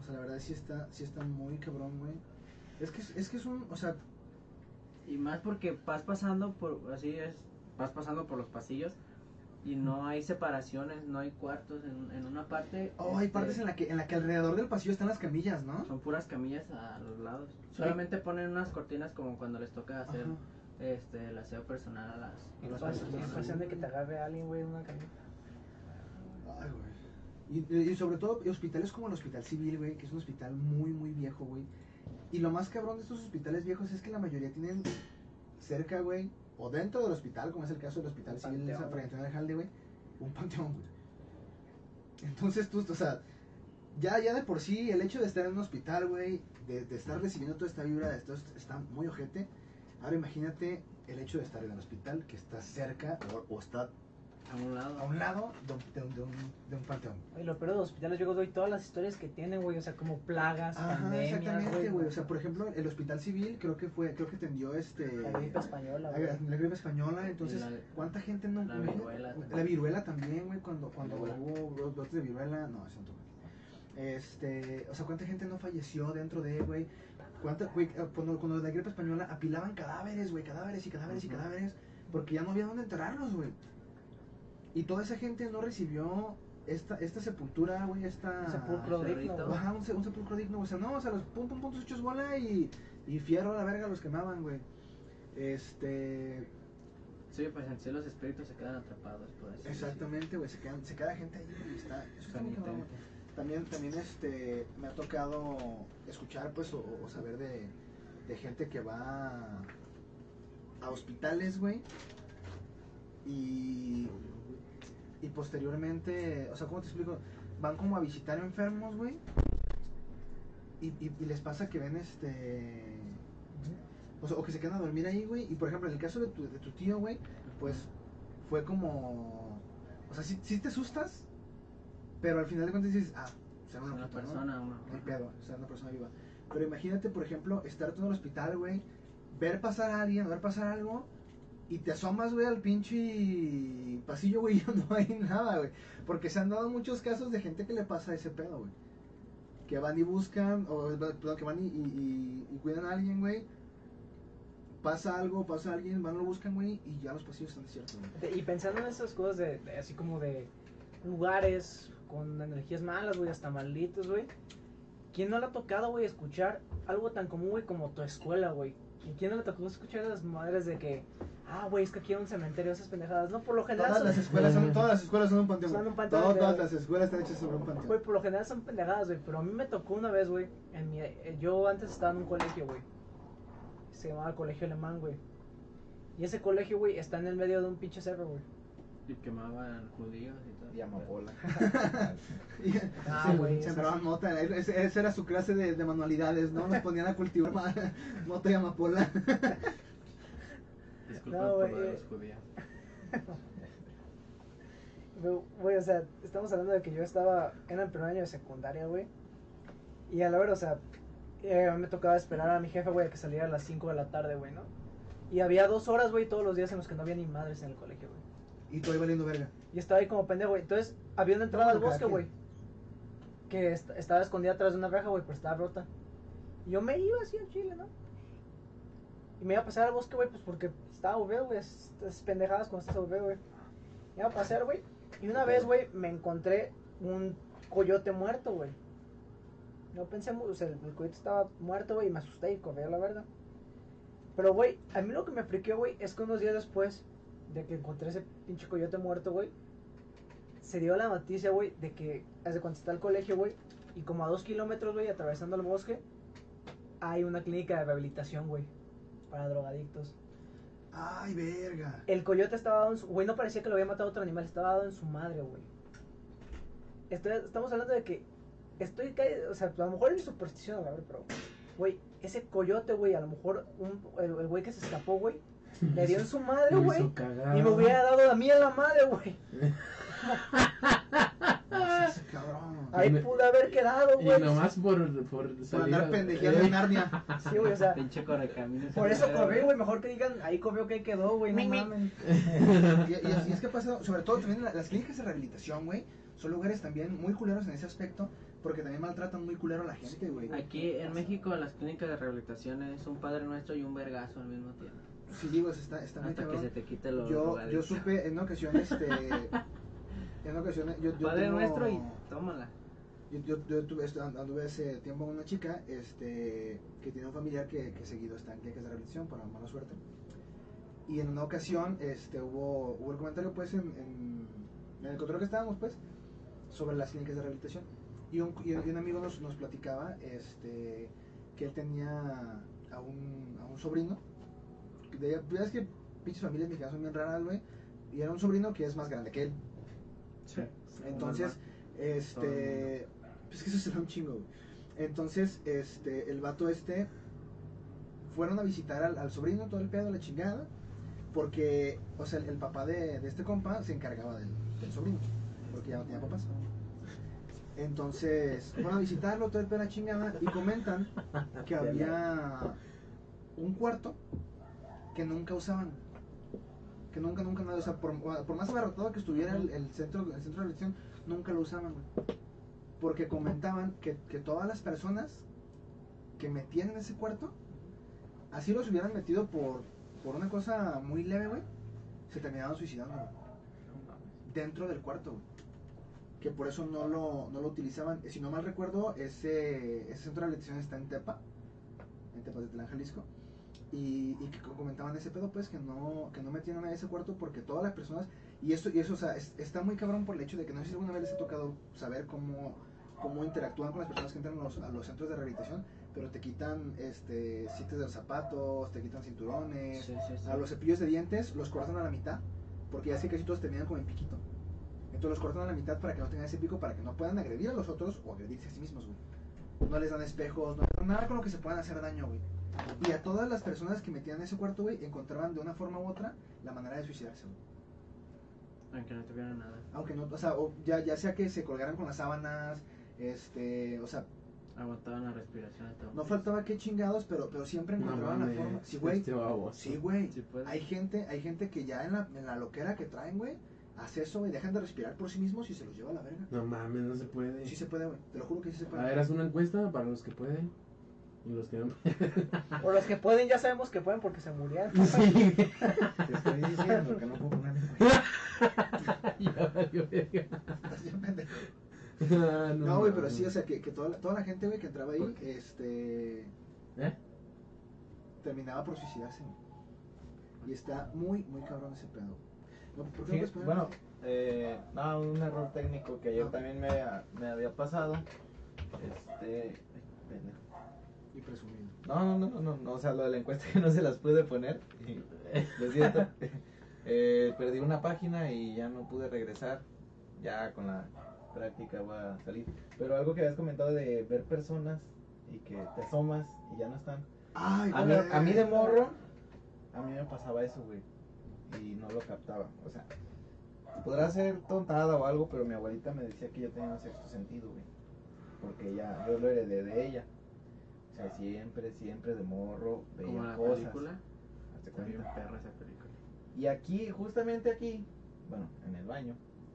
O sea, la verdad sí está, sí está muy cabrón, güey. Es que, es que es un, o sea, Y más porque vas pasando por, así es, vas pasando por los pasillos y no hay separaciones, no hay cuartos en, en una parte. oh, hay este, partes en la que, en la que alrededor del pasillo están las camillas, ¿no? Son puras camillas a los lados. Solamente ponen unas cortinas como cuando les toca hacer Ajá. Este el aseo personal a las, las pasa- de que te agarre alguien, güey, en una camioneta. Ay, güey. Y, y sobre todo hospitales como el Hospital Civil, güey, que es un hospital muy, muy viejo, güey. Y lo más cabrón de estos hospitales viejos es que la mayoría tienen cerca, güey, o dentro del hospital, como es el caso del Hospital Civil de San Panteón, güey. Fernando de Alcalde, güey, un panteón, güey. Entonces tú, o sea, ya, ya de por sí el hecho de estar en un hospital, güey, de, de estar recibiendo toda esta vibra, de esto es- está muy ojete. Ahora imagínate el hecho de estar en el hospital, que está cerca o, o está A un lado. a un lado de un, de un- de un- de un panteón. Oye, lo peor de los hospitales, yo doy todas las historias que tienen, güey, o sea, como plagas, Ajá, pandemias, exactamente, güey. O sea, por ejemplo, el hospital civil creo que fue, creo que atendió este La gripe española, la, güey. la gripe española, entonces, la- ¿cuánta gente no? la viruela La también. viruela también, güey, cuando, cuando hubo bro- brotes de viruela, no, eso no. Este, o sea, ¿cuánta gente no falleció dentro de, güey? ¿Cuánta, güey, eh, cuando, cuando la gripe española apilaban cadáveres, güey, cadáveres y cadáveres y cadáveres, porque ya no había dónde enterrarlos, güey. Y toda esa gente no recibió esta, esta sepultura, güey, esta... Sepulcro digno. Ajá, un, un sepulcro digno, o sea, no, o sea, los pum pum pum sus hechos bola y, y fierro a la verga los quemaban, güey. Este, Sí, pues en sí los espíritus se quedan atrapados por así exactamente, güey, se, quedan- se queda gente ahí, güey, está, eso está muy. También, también, este, me ha tocado escuchar, pues, o, saber de, de gente que va a hospitales, güey, y, y posteriormente, o sea, ¿cómo te explico? Van como a visitar enfermos, güey, y, y, les pasa que ven, este, o, sea, o que se quedan a dormir ahí, güey, y por ejemplo, en el caso de tu, de tu tío, güey, pues, fue como, o sea, sí, sí te asustas, pero al final de cuentas dices, ah, o sea, Es una, una puta, ¿no? persona, una. No hay pedo, o sea, una persona viva. Pero imagínate, por ejemplo, estar tú en el hospital, güey, ver pasar a alguien, ver pasar algo, y te asomas, güey, al pinche pasillo, güey, *laughs* y no hay nada, güey. Porque se han dado muchos casos de gente que le pasa ese pedo, güey. Que van y buscan, o perdón, que van y, y- y- y cuidan a alguien, güey. Pasa algo, pasa alguien, van, lo buscan, güey, y ya los pasillos están desiertos, güey. Y pensando en esas cosas de, de así como de lugares con energías malas, güey, hasta malditos, güey. ¿Quién no le ha tocado, güey, escuchar algo tan común, güey, como tu escuela, güey? ¿Y quién no le tocó escuchar a las madres de que, ah, güey, es que aquí hay un cementerio, esas pendejadas? No, por lo general Todas son, las escuelas son, todas las escuelas son un panteón. Son un panteón Todas- las escuelas están hechas sobre un panteón. güey, por lo general son pendejadas, güey. Pero a mí me tocó una vez, güey, en mi, eh, yo antes estaba en un colegio, güey. Se llamaba Colegio Alemán, güey. Y ese colegio, güey, está en el medio de un pinche cerro, güey. Y quemaban judíos y todo. Y amapola. *laughs* *laughs* Ah, sí, güey, sembraban sí. mota. Ese- Esa era su clase de, de manualidades, ¿no? Nos ponían a cultivar *laughs* mota y amapola. Disculpa No, por güey, lo de eh. los judíos. Pero, Güey, o sea, estamos hablando de que yo estaba en el primer año de secundaria, güey. Y a la verdad, o sea, eh, me tocaba esperar a mi jefe, güey, a que saliera a las 5 de la tarde, güey, ¿no? Y había dos horas, güey, todos los días en los que no había ni madres en el colegio. Y todo ahí valiendo verga. Y estaba ahí como pendejo, güey. Entonces, había una entrada No, al bosque, güey. Que est- estaba escondida atrás de una reja, güey, pero estaba rota. Y yo me iba así al chile, ¿no? Y me iba a pasar al bosque, güey, pues porque estaba aburrido, güey. Es, es pendejadas cuando estás aburrido, güey. Me iba a pasar, güey. Y una vez, güey, me encontré un coyote muerto, güey. No pensé, o sea, el, el coyote estaba muerto, güey, y me asusté y corrí la verga. Pero, güey, a mí lo que me friqueó, güey, es que unos días después de que encontré ese pinche coyote muerto, güey, se dio la noticia, güey, de que desde cuando está el colegio, güey, y como a dos kilómetros, güey, atravesando el bosque, hay una clínica de rehabilitación, güey, para drogadictos. Ay, verga. El coyote estaba dado en su... Güey, no parecía que lo había matado otro animal, estaba dado en su madre, güey. Estamos hablando de que... Estoy... O sea, a lo mejor es mi superstición, ver, pero... Güey, ese coyote, güey, a lo mejor un, el güey que se escapó, güey, le dio en su madre, güey. Y me hubiera dado a mí a la madre, güey. Ahí Y- pude haber quedado, Y güey. nomás por, por andar pendejeando en Narnia. Sí, güey, o sea. Pinche correcaminos. Por eso corrí, güey. Mejor que digan, ahí comió que ahí quedó, güey. No mames. Y, y es, y es que pasa, sobre todo también la- las clínicas de rehabilitación, güey, son lugares también muy culeros en ese aspecto, porque también maltratan muy culero a la gente, güey. Aquí en México las clínicas de rehabilitación es un padre nuestro y un vergazo al mismo tiempo. Sí, digo, está, está muy Hasta que se te quite lo Yo, yo supe en ocasión, este, *laughs* en ocasión, yo, yo Padre tengo- nuestro y tómala. Yo, yo, yo tuve, esto- anduve ese tiempo con una chica este, que tiene un familiar que, que seguido está en clínicas de rehabilitación, para mala suerte. Y en una ocasión este, hubo, hubo el comentario, pues, en, en, en el control que estábamos, pues, sobre las clínicas de rehabilitación. Y un, y un amigo nos, nos platicaba este, que él tenía a un, a un sobrino. De, ya es que pinches familias mexicanas son bien raras, güey. Y era un sobrino que es más grande que él. Sí. Entonces, este. Pues que eso se da un chingo, güey. Entonces, este, el vato este. Fueron a visitar al, al sobrino, todo el pedo, la chingada. Porque, o sea, el, el papá de, de este compa se encargaba del, del sobrino. Porque ya no tenía papás. Entonces, fueron a visitarlo, todo el pedo, la chingada. Y comentan que *laughs* había un cuarto que nunca usaban. Que nunca, nunca, nada. O sea, por, más abarrotado que estuviera el, centro, el centro de elección, nunca lo usaban. Porque comentaban que, todas las personas que metían en ese cuarto, así los hubieran metido por, por una cosa muy leve, güey, se terminaban suicidando. Dentro del cuarto. Que por eso no lo, no lo utilizaban. Si no mal recuerdo, ese, ese centro de elección está en Tepa, en Tepa de Tlán, Jalisco. Y, y que co- comentaban ese pedo, pues, que no, que no metían a ese cuarto porque todas las personas y esto, y eso, o sea, es- está muy cabrón por el hecho de que no sé si alguna vez les ha tocado saber cómo, cómo interactúan con las personas que entran a los, a los centros de rehabilitación, pero te quitan este sitios de los zapatos, te quitan cinturones, Sí, sí, sí. a los cepillos de dientes los cortan a la mitad, porque ya sé que casi todos terminan como en piquito. Entonces los cortan a la mitad para que no tengan ese pico, para que no puedan agredir a los otros o agredirse a sí mismos, güey. No les dan espejos, no les dan nada con lo que se puedan hacer daño, güey. Y a todas las personas que metían en ese cuarto, güey, encontraban de una forma u otra la manera de suicidarse, güey. Aunque no tuviera nada. aunque no, o sea, o ya, ya sea que se colgaran con las sábanas, este, o sea, Aguantaban la respiración y todo. no faltaba que chingados, pero, pero siempre No encontraban la forma. Sí, güey. este. Sí, güey. Sí. Hay gente, hay gente que ya en la, en la loquera que traen, güey, hace eso, güey, dejan de respirar por sí mismos y se los lleva a la verga. No mames, no se puede. Sí se puede, güey, te lo juro que sí se puede. A ver, haz una encuesta para los que pueden. Y los que no *laughs* O los que pueden, ya sabemos que pueden porque se murieron. Sí. Te estoy diciendo que no puedo poner No, güey, pero sí, o sea, que, que toda, la, toda la gente, güey, que entraba ahí, este, ¿Eh? terminaba por suicidarse. Y está muy, muy cabrón ese pedo. No, ¿por qué no Sí, puedes poner? bueno, eh, no, un error técnico que ayer Ah. también me, me había pasado. Este. ay, pendejo. Y presumido. No, no, no, no, no, o sea, lo de la encuesta *laughs* que no se las pude poner. y Lo siento. *laughs* Eh, perdí una página y ya no pude regresar. Ya con la práctica va a salir. Pero algo que habías comentado de ver personas y que te asomas y ya no están. Ay, A mí, a mí de morro, a mí me pasaba eso, güey. Y no lo captaba. O sea, podrá ser tontada o algo, pero mi abuelita me decía que yo tenía un sexto sentido, güey. Porque ya, yo lo heredé de ella. Sea, siempre, siempre de morro veía Como la cosas. película. Hazte cuenta. perra esa película. Y aquí, justamente aquí, bueno, en el baño,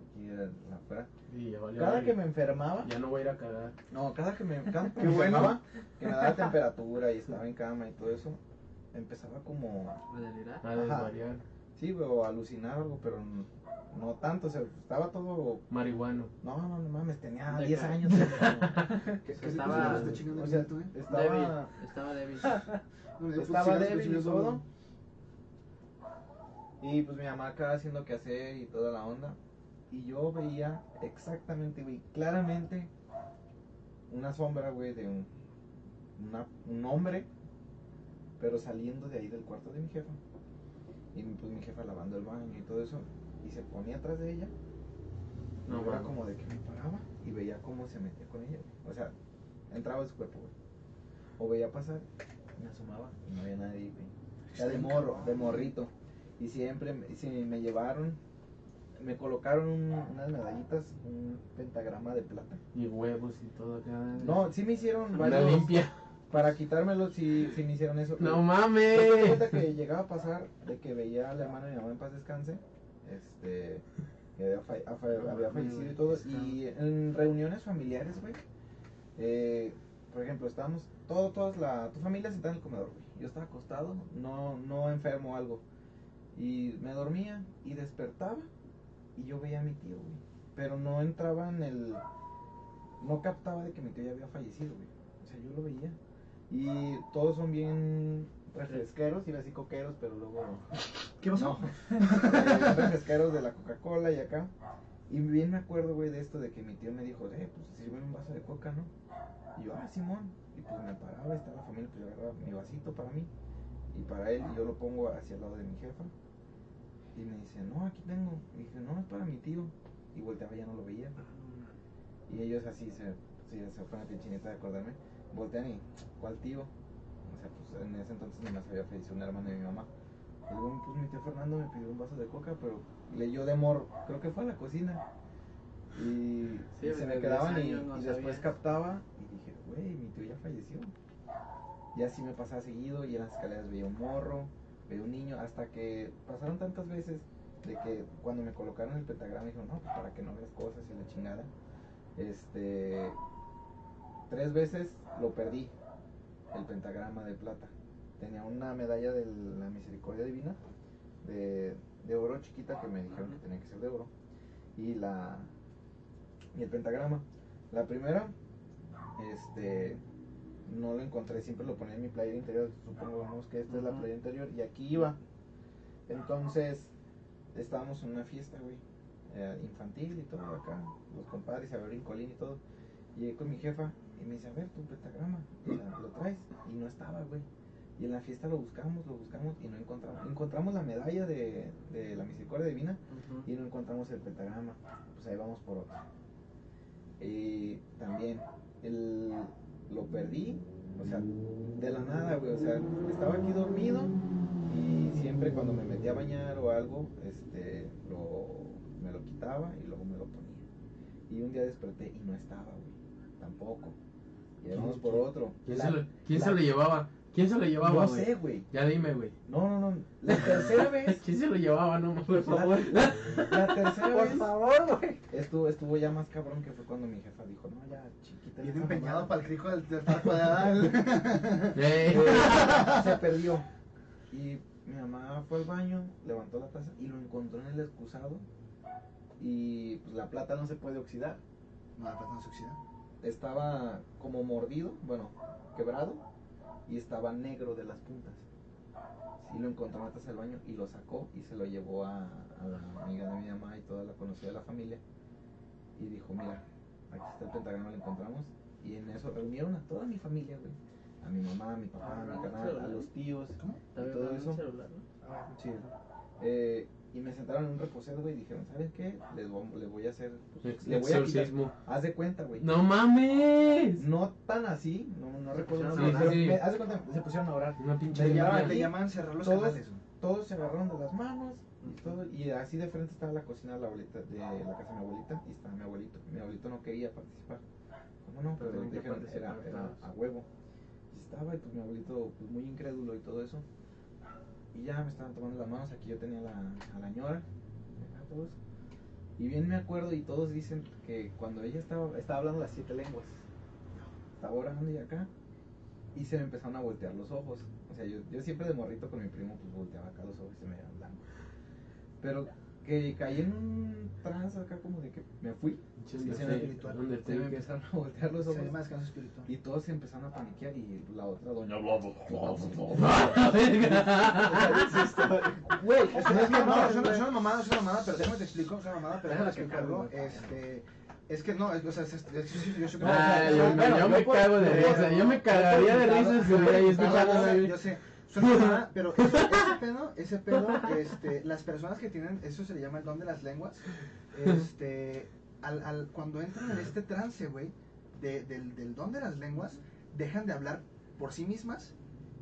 aquí era afuera. Sí, Cada que me enfermaba, Ya no voy a ir a cagar. no, cada que me, cada *laughs* que Qué me bueno. enfermaba, que me daba temperatura y estaba *laughs* en cama y todo eso, empezaba como ¿A delirar? A desvariar. Sí, o alucinar algo, pero no tanto, o sea, estaba todo... Marihuano. No, no, no mames, tenía De 10 ca- años. güey. *laughs* Que, que Estaba- se o el sea, nieto, ¿eh? estaba, Débil. Estaba débil. *laughs* No, estaba pues, débil y todo. Y pues mi mamá acá haciendo que hacer y toda la onda. Y yo veía exactamente, güey, claramente una sombra, güey, de un, una- un hombre, pero saliendo de ahí del cuarto de mi jefa. Y pues mi jefa lavando el baño y todo eso. Y se ponía atrás de ella. No, era como de que me paraba y veía cómo se metía con ella. güey. O sea, entraba en su cuerpo, güey. O veía pasar, me asomaba y no había nadie, güey. Ya de morro, de morrito. Y siempre, me- si me llevaron, me colocaron un- unas medallitas, un pentagrama de plata. Y huevos y todo acá. No, sí me hicieron varios- limpia. Para quitármelo, sí, sí me hicieron eso. No mames. Que llegaba a pasar de que veía a la hermana de mi mamá en paz descanse, este, que había, fa- ha fa- había fallecido y todo, y en reuniones familiares, güey, eh, por ejemplo, estábamos, todo, todas la, tu familia sentada en el comedor, güey, yo estaba acostado, no, no enfermo o algo, y me dormía y despertaba y yo veía a mi tío, güey, pero no entraba en el, no captaba de que mi tío ya había fallecido, güey, o sea, yo lo veía. Y todos son bien refresqueros, iba a decir coqueros, pero luego. ¿Qué pasó? No. *laughs* Eh, refresqueros de la Coca-Cola y acá. Y bien me acuerdo, güey, de esto de que mi tío me dijo, eh, pues sirve un vaso de coca, ¿no? Y yo, ah, Simón. Y pues me paraba, estaba la familia, pues yo agarraba mi vasito para mí y para él, y yo lo pongo hacia el lado de mi jefa. Y me dice, no, aquí tengo. Y dije, no, es para mi tío. Y volteaba, ya no lo veía. Y ellos así se, se fue una pinchineta de acordarme. Voltean y, ¿cuál tío? O sea, pues en ese entonces nomás había fallecido una hermana de mi mamá. Luego, pues mi tío Fernando me pidió un vaso de coca, pero leyó de mor, creo que fue a la cocina. Y, Sí, y se me quedaban y, 10 años no y después captaba y dije, güey, mi tío ya falleció. Y así me pasaba seguido y en las escaleras veía un morro, veía un niño, hasta que pasaron tantas veces de que cuando me colocaron el pentagrama dijeron, no, pues para que no veas cosas y la chingada. Este, tres veces lo perdí, el pentagrama de plata. Tenía una medalla de la misericordia divina de, de oro chiquita que me dijeron que tenía que ser de oro. Y la y el pentagrama. La primera, este no lo encontré, siempre lo ponía en mi playera interior, supongamos que esta es la playera interior y aquí iba. Entonces, estábamos en una fiesta, güey, eh, infantil y todo acá, los compadres, a ver Colín y todo. Y llegué con mi jefa y me dice, a ver, tu pentagrama, lo traes. Y no estaba, güey. Y en la fiesta lo buscamos, lo buscamos y no encontramos. Encontramos la medalla de, de la misericordia divina y no encontramos el pentagrama. Pues ahí vamos por otro. Y también el, lo perdí, o sea, de la nada, güey. O sea, estaba aquí dormido y siempre cuando me metía a bañar o algo, este, lo, me lo quitaba y luego me lo ponía. Y un día desperté y no estaba, güey. Tampoco. Y vamos por otro. ¿Quién, La- se, lo, quién la- se lo llevaba? ¿Quién se lo llevaba, No sé, güey. Ya dime, güey. No, no, no. La tercera *laughs* vez. ¿Quién se lo llevaba? No, por favor. La, *laughs* la tercera Por vez. favor, güey. Estuvo, estuvo ya más cabrón que fue cuando mi jefa dijo, no, ya, chiquita. Esa empeñado mamada". para el crico del, del taco de. *laughs* Ey. Eh, se perdió. Y mi mamá fue al baño, levantó la taza y lo encontró en el excusado. Y pues la plata no se puede oxidar. No, la plata no se oxida. Estaba como mordido, bueno, quebrado. Y estaba negro de las puntas. Sí, lo encontró taza del baño y lo sacó y se lo llevó a, a la amiga de mi mamá y toda la conocida de la familia. Y dijo, mira, aquí está el pentagrama, lo encontramos. Y en eso reunieron a toda mi familia, güey. A mi mamá, a mi papá, a mi canal, a los tíos ¿Cómo? y todo eso. celular, ¿no? Sí. Eh, y me sentaron en un reposero, güey, y dijeron, ¿saben qué? Les voy, le voy a hacer, Ex- le voy a quitar. Haz de cuenta, güey. ¡No mames! No tan así, no, no recuerdo. pusieron sí, a pero orar. Sí, sí. me- haz de cuenta, se pusieron a orar. Una pinche Le llaman, le llaman cerrar los Todos- canales. Todos se agarraron de las manos y todo, y así de frente estaba la cocina de la abuelita, de la casa de mi abuelita, y estaba mi abuelito. Mi abuelito no quería participar. ¿Cómo no? Pero Pero dijeron, era, era a huevo. Y estaba, y pues mi abuelito, pues muy incrédulo y todo eso. Y ya me estaban tomando las manos, aquí yo tenía la, a la ñora, todos. Y bien me acuerdo, y todos dicen que cuando ella estaba, estaba hablando las siete lenguas, estaba orando y acá, y se me empezaron a voltear los ojos. O sea, yo, yo siempre de morrito con mi primo, pues volteaba acá los ojos y se me veían blancos. Pero que caí en un trance acá como de que me fui, Pinche Sí, Undertaker, espiritual. se me empezaron a voltear los ojos. llama descanso espiritual. Y todos se empezaron a paniquear y la otra doña Güey, es que es que no, es una, es una mamada, es una mamada, pero déjame te explico, es una mamada, pero déjame cargue, güey. Este, es que no, es, o sea, es, es, es- yo sé que Ah, yo, Bueno, yo me cago de risa. Yo me cagaría de risa si estuviera ahí No, escuchando. no, no, güey. Yo sé, *laughs* pero ese, ese pedo, ese pedo, este, las personas que tienen, eso se le llama el don de las lenguas, este, al, al, cuando entran en este trance, güey, de, del, del don de las lenguas, dejan de hablar por sí mismas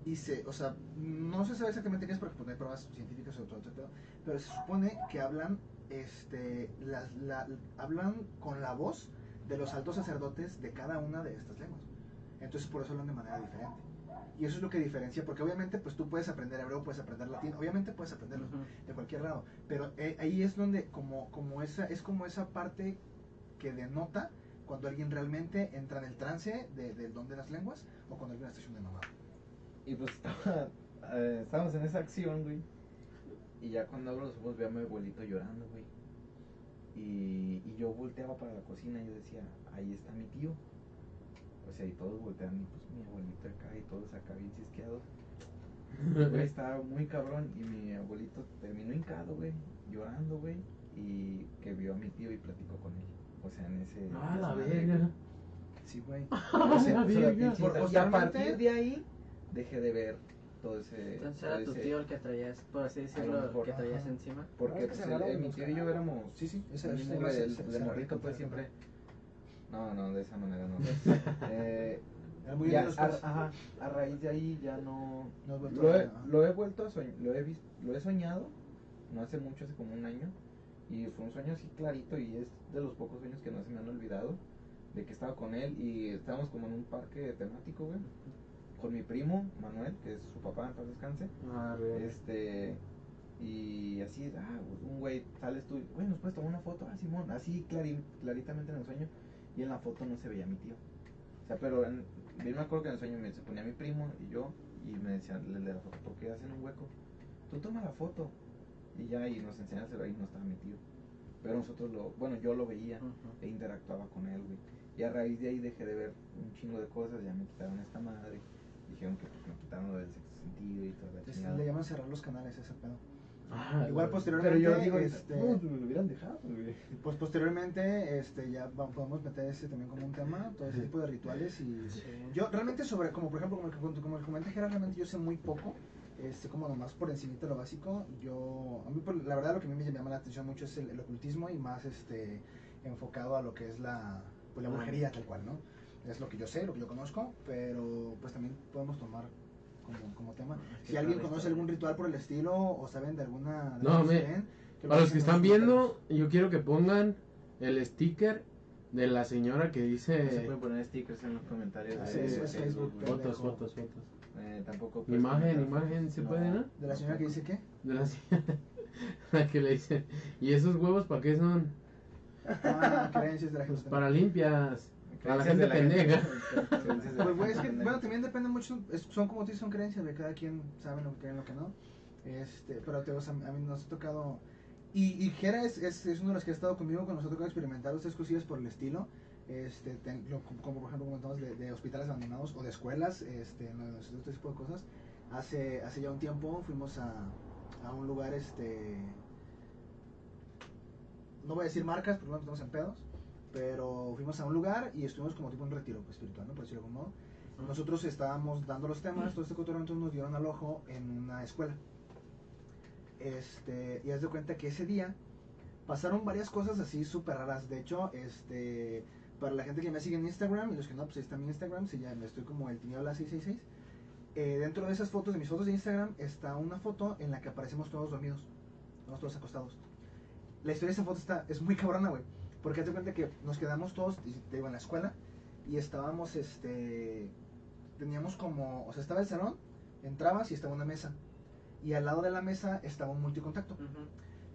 y se, o sea, no se sabe exactamente qué es porque pues, no hay pruebas científicas o todo ese pedo, pero se supone que hablan este, las- la- hablan con la voz de los altos sacerdotes de cada una de estas lenguas. Entonces por eso hablan de manera diferente. Y eso es lo que diferencia, porque obviamente pues tú puedes aprender hebreo, puedes aprender latín, obviamente puedes aprenderlo de cualquier lado, pero eh, ahí es donde como, como esa, es como esa parte que denota cuando alguien realmente entra en el trance de- del don de las lenguas o cuando alguien está haciendo de mamá. Y pues estaba, eh, estábamos en esa acción, güey. Y ya cuando abro los ojos veo a mi abuelito llorando, güey. Y, y yo volteaba para la cocina y yo decía, ahí está mi tío. O sea, y todos voltean y pues mi abuelito acá y todos acá bien cisqueados. *laughs* Güey, estaba muy cabrón y mi abuelito terminó hincado, güey, llorando, güey. Y que vio a mi tío y platicó con él. O sea, en ese... Ah, la verga. Sí, güey. *laughs* Se la puso la verga. pinche Por- y a partir de ahí dejé de ver todo ese... Entonces era tu ese- tío el que traías, por así decirlo, mejor, que traías ajá. encima. Porque pues, mi tío y yo éramos... Sí, sí, esa el esa mismo igual güey, se- el- de morrito pues con- siempre... No, no, de esa manera no. *laughs* eh, muy ya, a, ajá, a raíz de ahí ya no... Vuelto Lo a- he, lo he vuelto a soñar, lo he, vis- lo he soñado, no hace mucho, hace como un año, y fue un sueño así clarito y es de los pocos sueños que no se me han olvidado, de que estaba con él y estábamos como en un parque temático, güey, con mi primo, Manuel, que es su papá, en paz descanse, Ah, este, y así, ah, un güey, sales tú, güey, nos puedes tomar una foto, ah, Simón, así clari- claritamente en el sueño, y en la foto no se veía mi tío. O sea, pero en, yo me acuerdo que en el sueño me, se ponía mi primo y yo, y me decían, el de la foto, ¿por qué hacen un hueco? Tú toma la foto. Y ya, y nos enseñan a ahí no estaba mi tío. Pero nosotros lo, bueno, yo lo veía Ujú. e interactuaba con él, güey. Y a raíz de ahí dejé de ver un chingo de cosas, ya me quitaron esta madre. Dijeron que pues, me quitaron lo del sexto sentido y chingada. Le llaman cerrar los canales ese pedo. Ah, Igual posteriormente, Pero yo digo, este, no, me lo hubieran dejado, güey. pues posteriormente, este, ya podemos meter ese también como un tema, todo ese tipo de rituales y Sí. yo realmente sobre, como por ejemplo, como el, que- como el comenté Gerard, realmente yo sé muy poco, este, como nomás por encimita lo básico, yo, a mí la verdad lo que a mí me llama la atención mucho es el, el ocultismo y más, este, enfocado a lo que es la, pues la Ah. brujería tal cual, ¿no? Es lo que yo sé, lo que yo conozco, pero pues también podemos tomar como, como tema. Si alguien conoce algún ritual por el estilo o saben de alguna... de No, me- que Para los que están viendo, yo quiero que pongan el sticker de la señora que Se dice pueden poner stickers en los comentarios. Ah, de sí, eso es Facebook, pendejo. fotos, fotos, fotos. Eh, tampoco Imagen, comentar. imagen, ¿se puede, no? De la señora que dice qué? De la señora *laughs* la que le dice, ¿y esos huevos para qué son? Ah, *laughs* creencias de la Pues gente. para limpias. A la gente pendeja. Pues, güey, es que, bueno, también depende mucho, es- son como tú dices, son creencias, de cada quien sabe lo que cree lo que no. Este, pero te, o sea, a mí nos ha tocado, y, y Jera es, es, es uno de los que ha estado conmigo cuando nos ha tocado experimentar estas cosillas por el estilo, este, ten- lo- como, por ejemplo comentamos de, de hospitales abandonados o de escuelas, este, este tipo de cosas. Hace, hace ya un tiempo fuimos a, a un lugar, este, no voy a decir marcas porque no nos metemos en pedos, pero fuimos a un lugar y estuvimos como tipo un retiro pues, espiritual, ¿no? Por decirlo de algún modo. Nosotros estábamos dando los temas, todo este cotorreo, entonces nos dieron al ojo en una escuela. Este, y haz de cuenta que ese día pasaron varias cosas así súper raras. De hecho, este, para la gente que me sigue en Instagram y los que no, pues ahí está mi Instagram, se llama, estoy como el Tiniola 666. Eh, dentro de esas fotos, de mis fotos de Instagram, está una foto en la que aparecemos todos dormidos, estamos todos acostados. La historia de esa foto está, es muy cabrona, güey. Porque haz de cuenta que nos quedamos todos, te digo, en la escuela, y estábamos, este, teníamos como, o sea, estaba el salón, entrabas y estaba una mesa. Y al lado de la mesa estaba un multicontacto.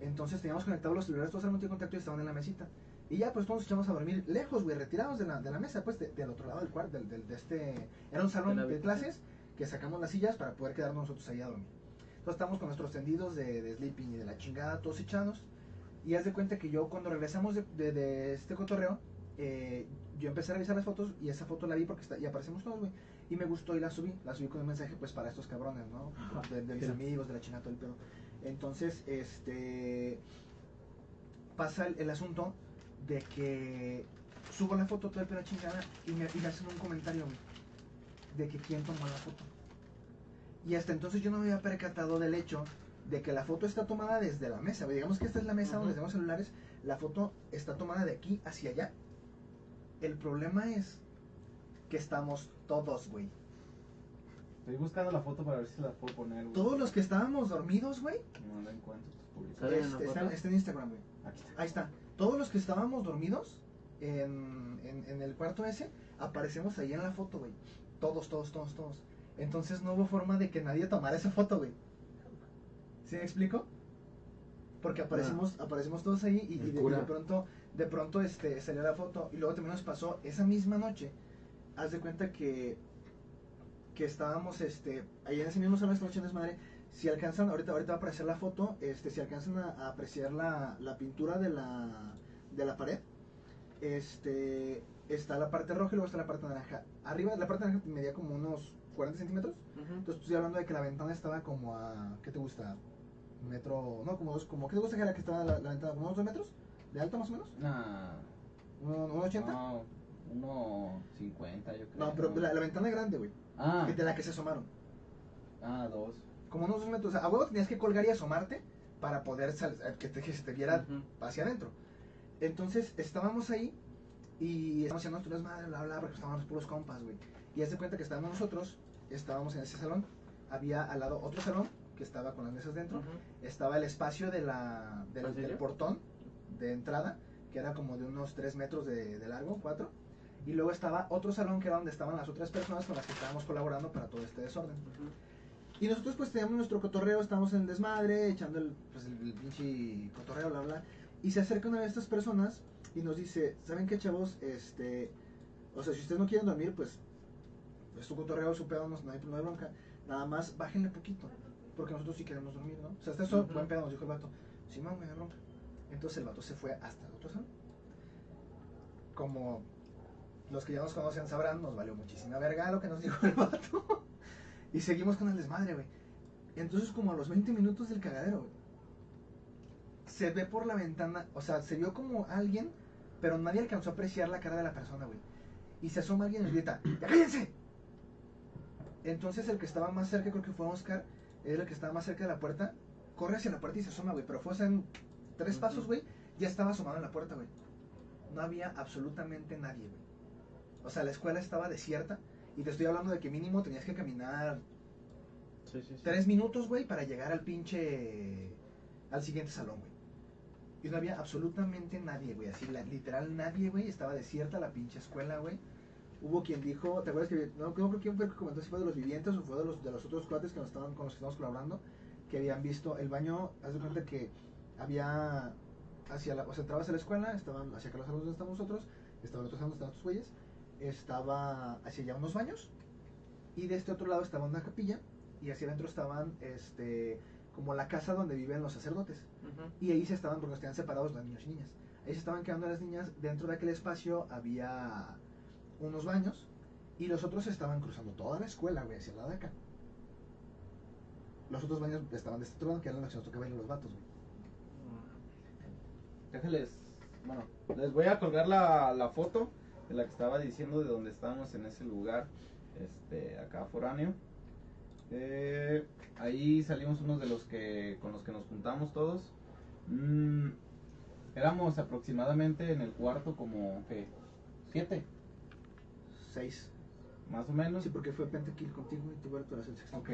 Entonces teníamos conectados los celulares todos al multicontacto y estaban en la mesita. Y ya, pues todos nos echamos a dormir lejos, güey, retirados de la, de la mesa, pues de- del otro lado del cuarto, del, del- de este... Era un salón De clases que sacamos las sillas para poder quedarnos nosotros ahí a dormir. Entonces estamos con nuestros tendidos de, de sleeping y de la chingada, todos echados. Y haz de cuenta que yo cuando regresamos de, de- de este cotorreo, eh, yo empecé a revisar las fotos y esa foto la vi porque está, y aparecemos todos, güey. Y me gustó y la subí. La subí con un mensaje, pues, para estos cabrones, ¿no? De, de mis amigos, de la chingada, todo el pedo. Entonces, este. Pasa el, el asunto de que subo la foto, todo el pedo chingada, y me, y me hacen un comentario, güey, de que quién tomó la foto. Y hasta entonces yo no me había percatado del hecho de que la foto está tomada desde la mesa. Digamos que esta es la mesa donde tenemos celulares, la foto está tomada de aquí hacia allá. El problema es que estamos todos, güey. Estoy buscando la foto para ver si la puedo poner, güey. Todos los que estábamos dormidos, güey, No la encuentro. publicado. ¿Sale en la Este, está, está en Instagram, güey. Aquí está. Ahí está. Todos los que estábamos dormidos en, en, en el cuarto ese, aparecemos ahí en la foto, güey. Todos, todos, todos, todos. Entonces no hubo forma de que nadie tomara esa foto, güey. ¿Sí me explico? Porque aparecimos, aparecimos todos ahí y, de, y cura. de pronto, de pronto este, salió la foto. Y luego también nos pasó esa misma noche. Haz de cuenta que, que estábamos este, ahí en ese mismo salón, esta noche en desmadre. Si alcanzan, ahorita, ahorita va a aparecer la foto, este, si alcanzan a, a apreciar la, la pintura de la, de la pared, este, está la parte roja y luego está la parte naranja. Arriba, la parte naranja medía como unos 40 centímetros. Ujú. Entonces estoy hablando de que la ventana estaba como a, ¿qué te gusta? Metro, no, como dos, como, ¿qué te gusta que era que estaba la, la ventana? ¿Como unos dos metros? ¿De alto más o menos? Nah, ¿Un, un 80? no, uno cincuenta yo creo. No, pero la, la ventana grande, güey, Ah, que de la que se asomaron. ah, dos. Como unos dos metros, o sea, a huevo tenías que colgar y asomarte para poder sal- eh, que, te, que se te viera hacia adentro. Entonces estábamos ahí y estábamos haciendo nuestras madres, bla, bla, porque estábamos puros compas, güey. Y haz de cuenta que estábamos nosotros, estábamos en ese salón, había al lado otro salón que estaba con las mesas dentro, Ujú. estaba el espacio de la, del, del portón de entrada, que era como de unos 3 metros de, de largo, 4. Y luego estaba otro salón que era donde estaban las otras personas con las que estábamos colaborando para todo este desorden. Ujú. Y nosotros pues teníamos nuestro cotorreo, estábamos en el desmadre, echando el, pues, el, el pinche cotorreo, bla, bla. Y se acerca una de estas personas y nos dice, ¿saben qué chavos? Este, o sea, si ustedes no quieren dormir, pues es su cotorreo, su pedo, no, no hay, no hay bronca. Nada más bájenle poquito, porque nosotros sí queremos dormir, ¿no? O sea, hasta eso, buen pedo, nos dijo el vato. Sí, no, no. Entonces el vato se fue hasta el otro salón. Como los que ya nos conocen sabrán, nos valió muchísima verga lo que nos dijo el vato. *laughs* y seguimos con el desmadre, güey. Entonces, como a los 20 minutos del cagadero, güey, se ve por la ventana, o sea, se vio como alguien, pero nadie alcanzó a apreciar la cara de la persona, güey. Y se asoma alguien y grita, ¡Ya cállense! Entonces el que estaba más cerca, creo que fue Oscar, era el que estaba más cerca de la puerta, corre hacia la puerta y se asoma, güey. Pero fue en tres pasos, güey, ya estaba asomado en la puerta, güey. No había absolutamente nadie, güey. O sea, la escuela estaba desierta. Y te estoy hablando de que mínimo tenías que caminar Sí, sí, sí. tres minutos, güey, para llegar al pinche. al siguiente salón, güey. Y no había absolutamente nadie, güey. Así, la- literal nadie, güey. Estaba desierta la pinche escuela, güey. Hubo quien dijo, ¿te acuerdas que no, creo quién fue que comentó si fue de los vivientes o fue de los, de los otros cuates que nos estaban, con los que estábamos colaborando? Que habían visto el baño, haz de cuenta que había hacia la, o sea, entrabas a la escuela, estaban hacia acá los salones donde estamos nosotros, estaban otros salones estaban otros güeyes, estaba hacia allá unos baños, y de este otro lado estaba una capilla, y hacia adentro estaban, este, como la casa donde viven los sacerdotes. Ujú. Y ahí se estaban, porque estaban separados los niños y niñas. Ahí se estaban quedando las niñas. Dentro de aquel espacio había unos baños. Y los otros estaban cruzando toda la escuela, güey, hacia lado de acá. Los otros baños estaban de este lado, que eran los que nos los vatos, güey. Déjenles, bueno, les voy a colgar la, la foto de la que estaba diciendo de donde estábamos en ese lugar, este, acá foráneo. Eh, ahí salimos unos de los que con los que nos juntamos todos. Mm, éramos aproximadamente en el cuarto como ¿qué? siete, Seis. más o menos. Sí, porque fue Pentakill contigo y tú, eras el sexto. Ok,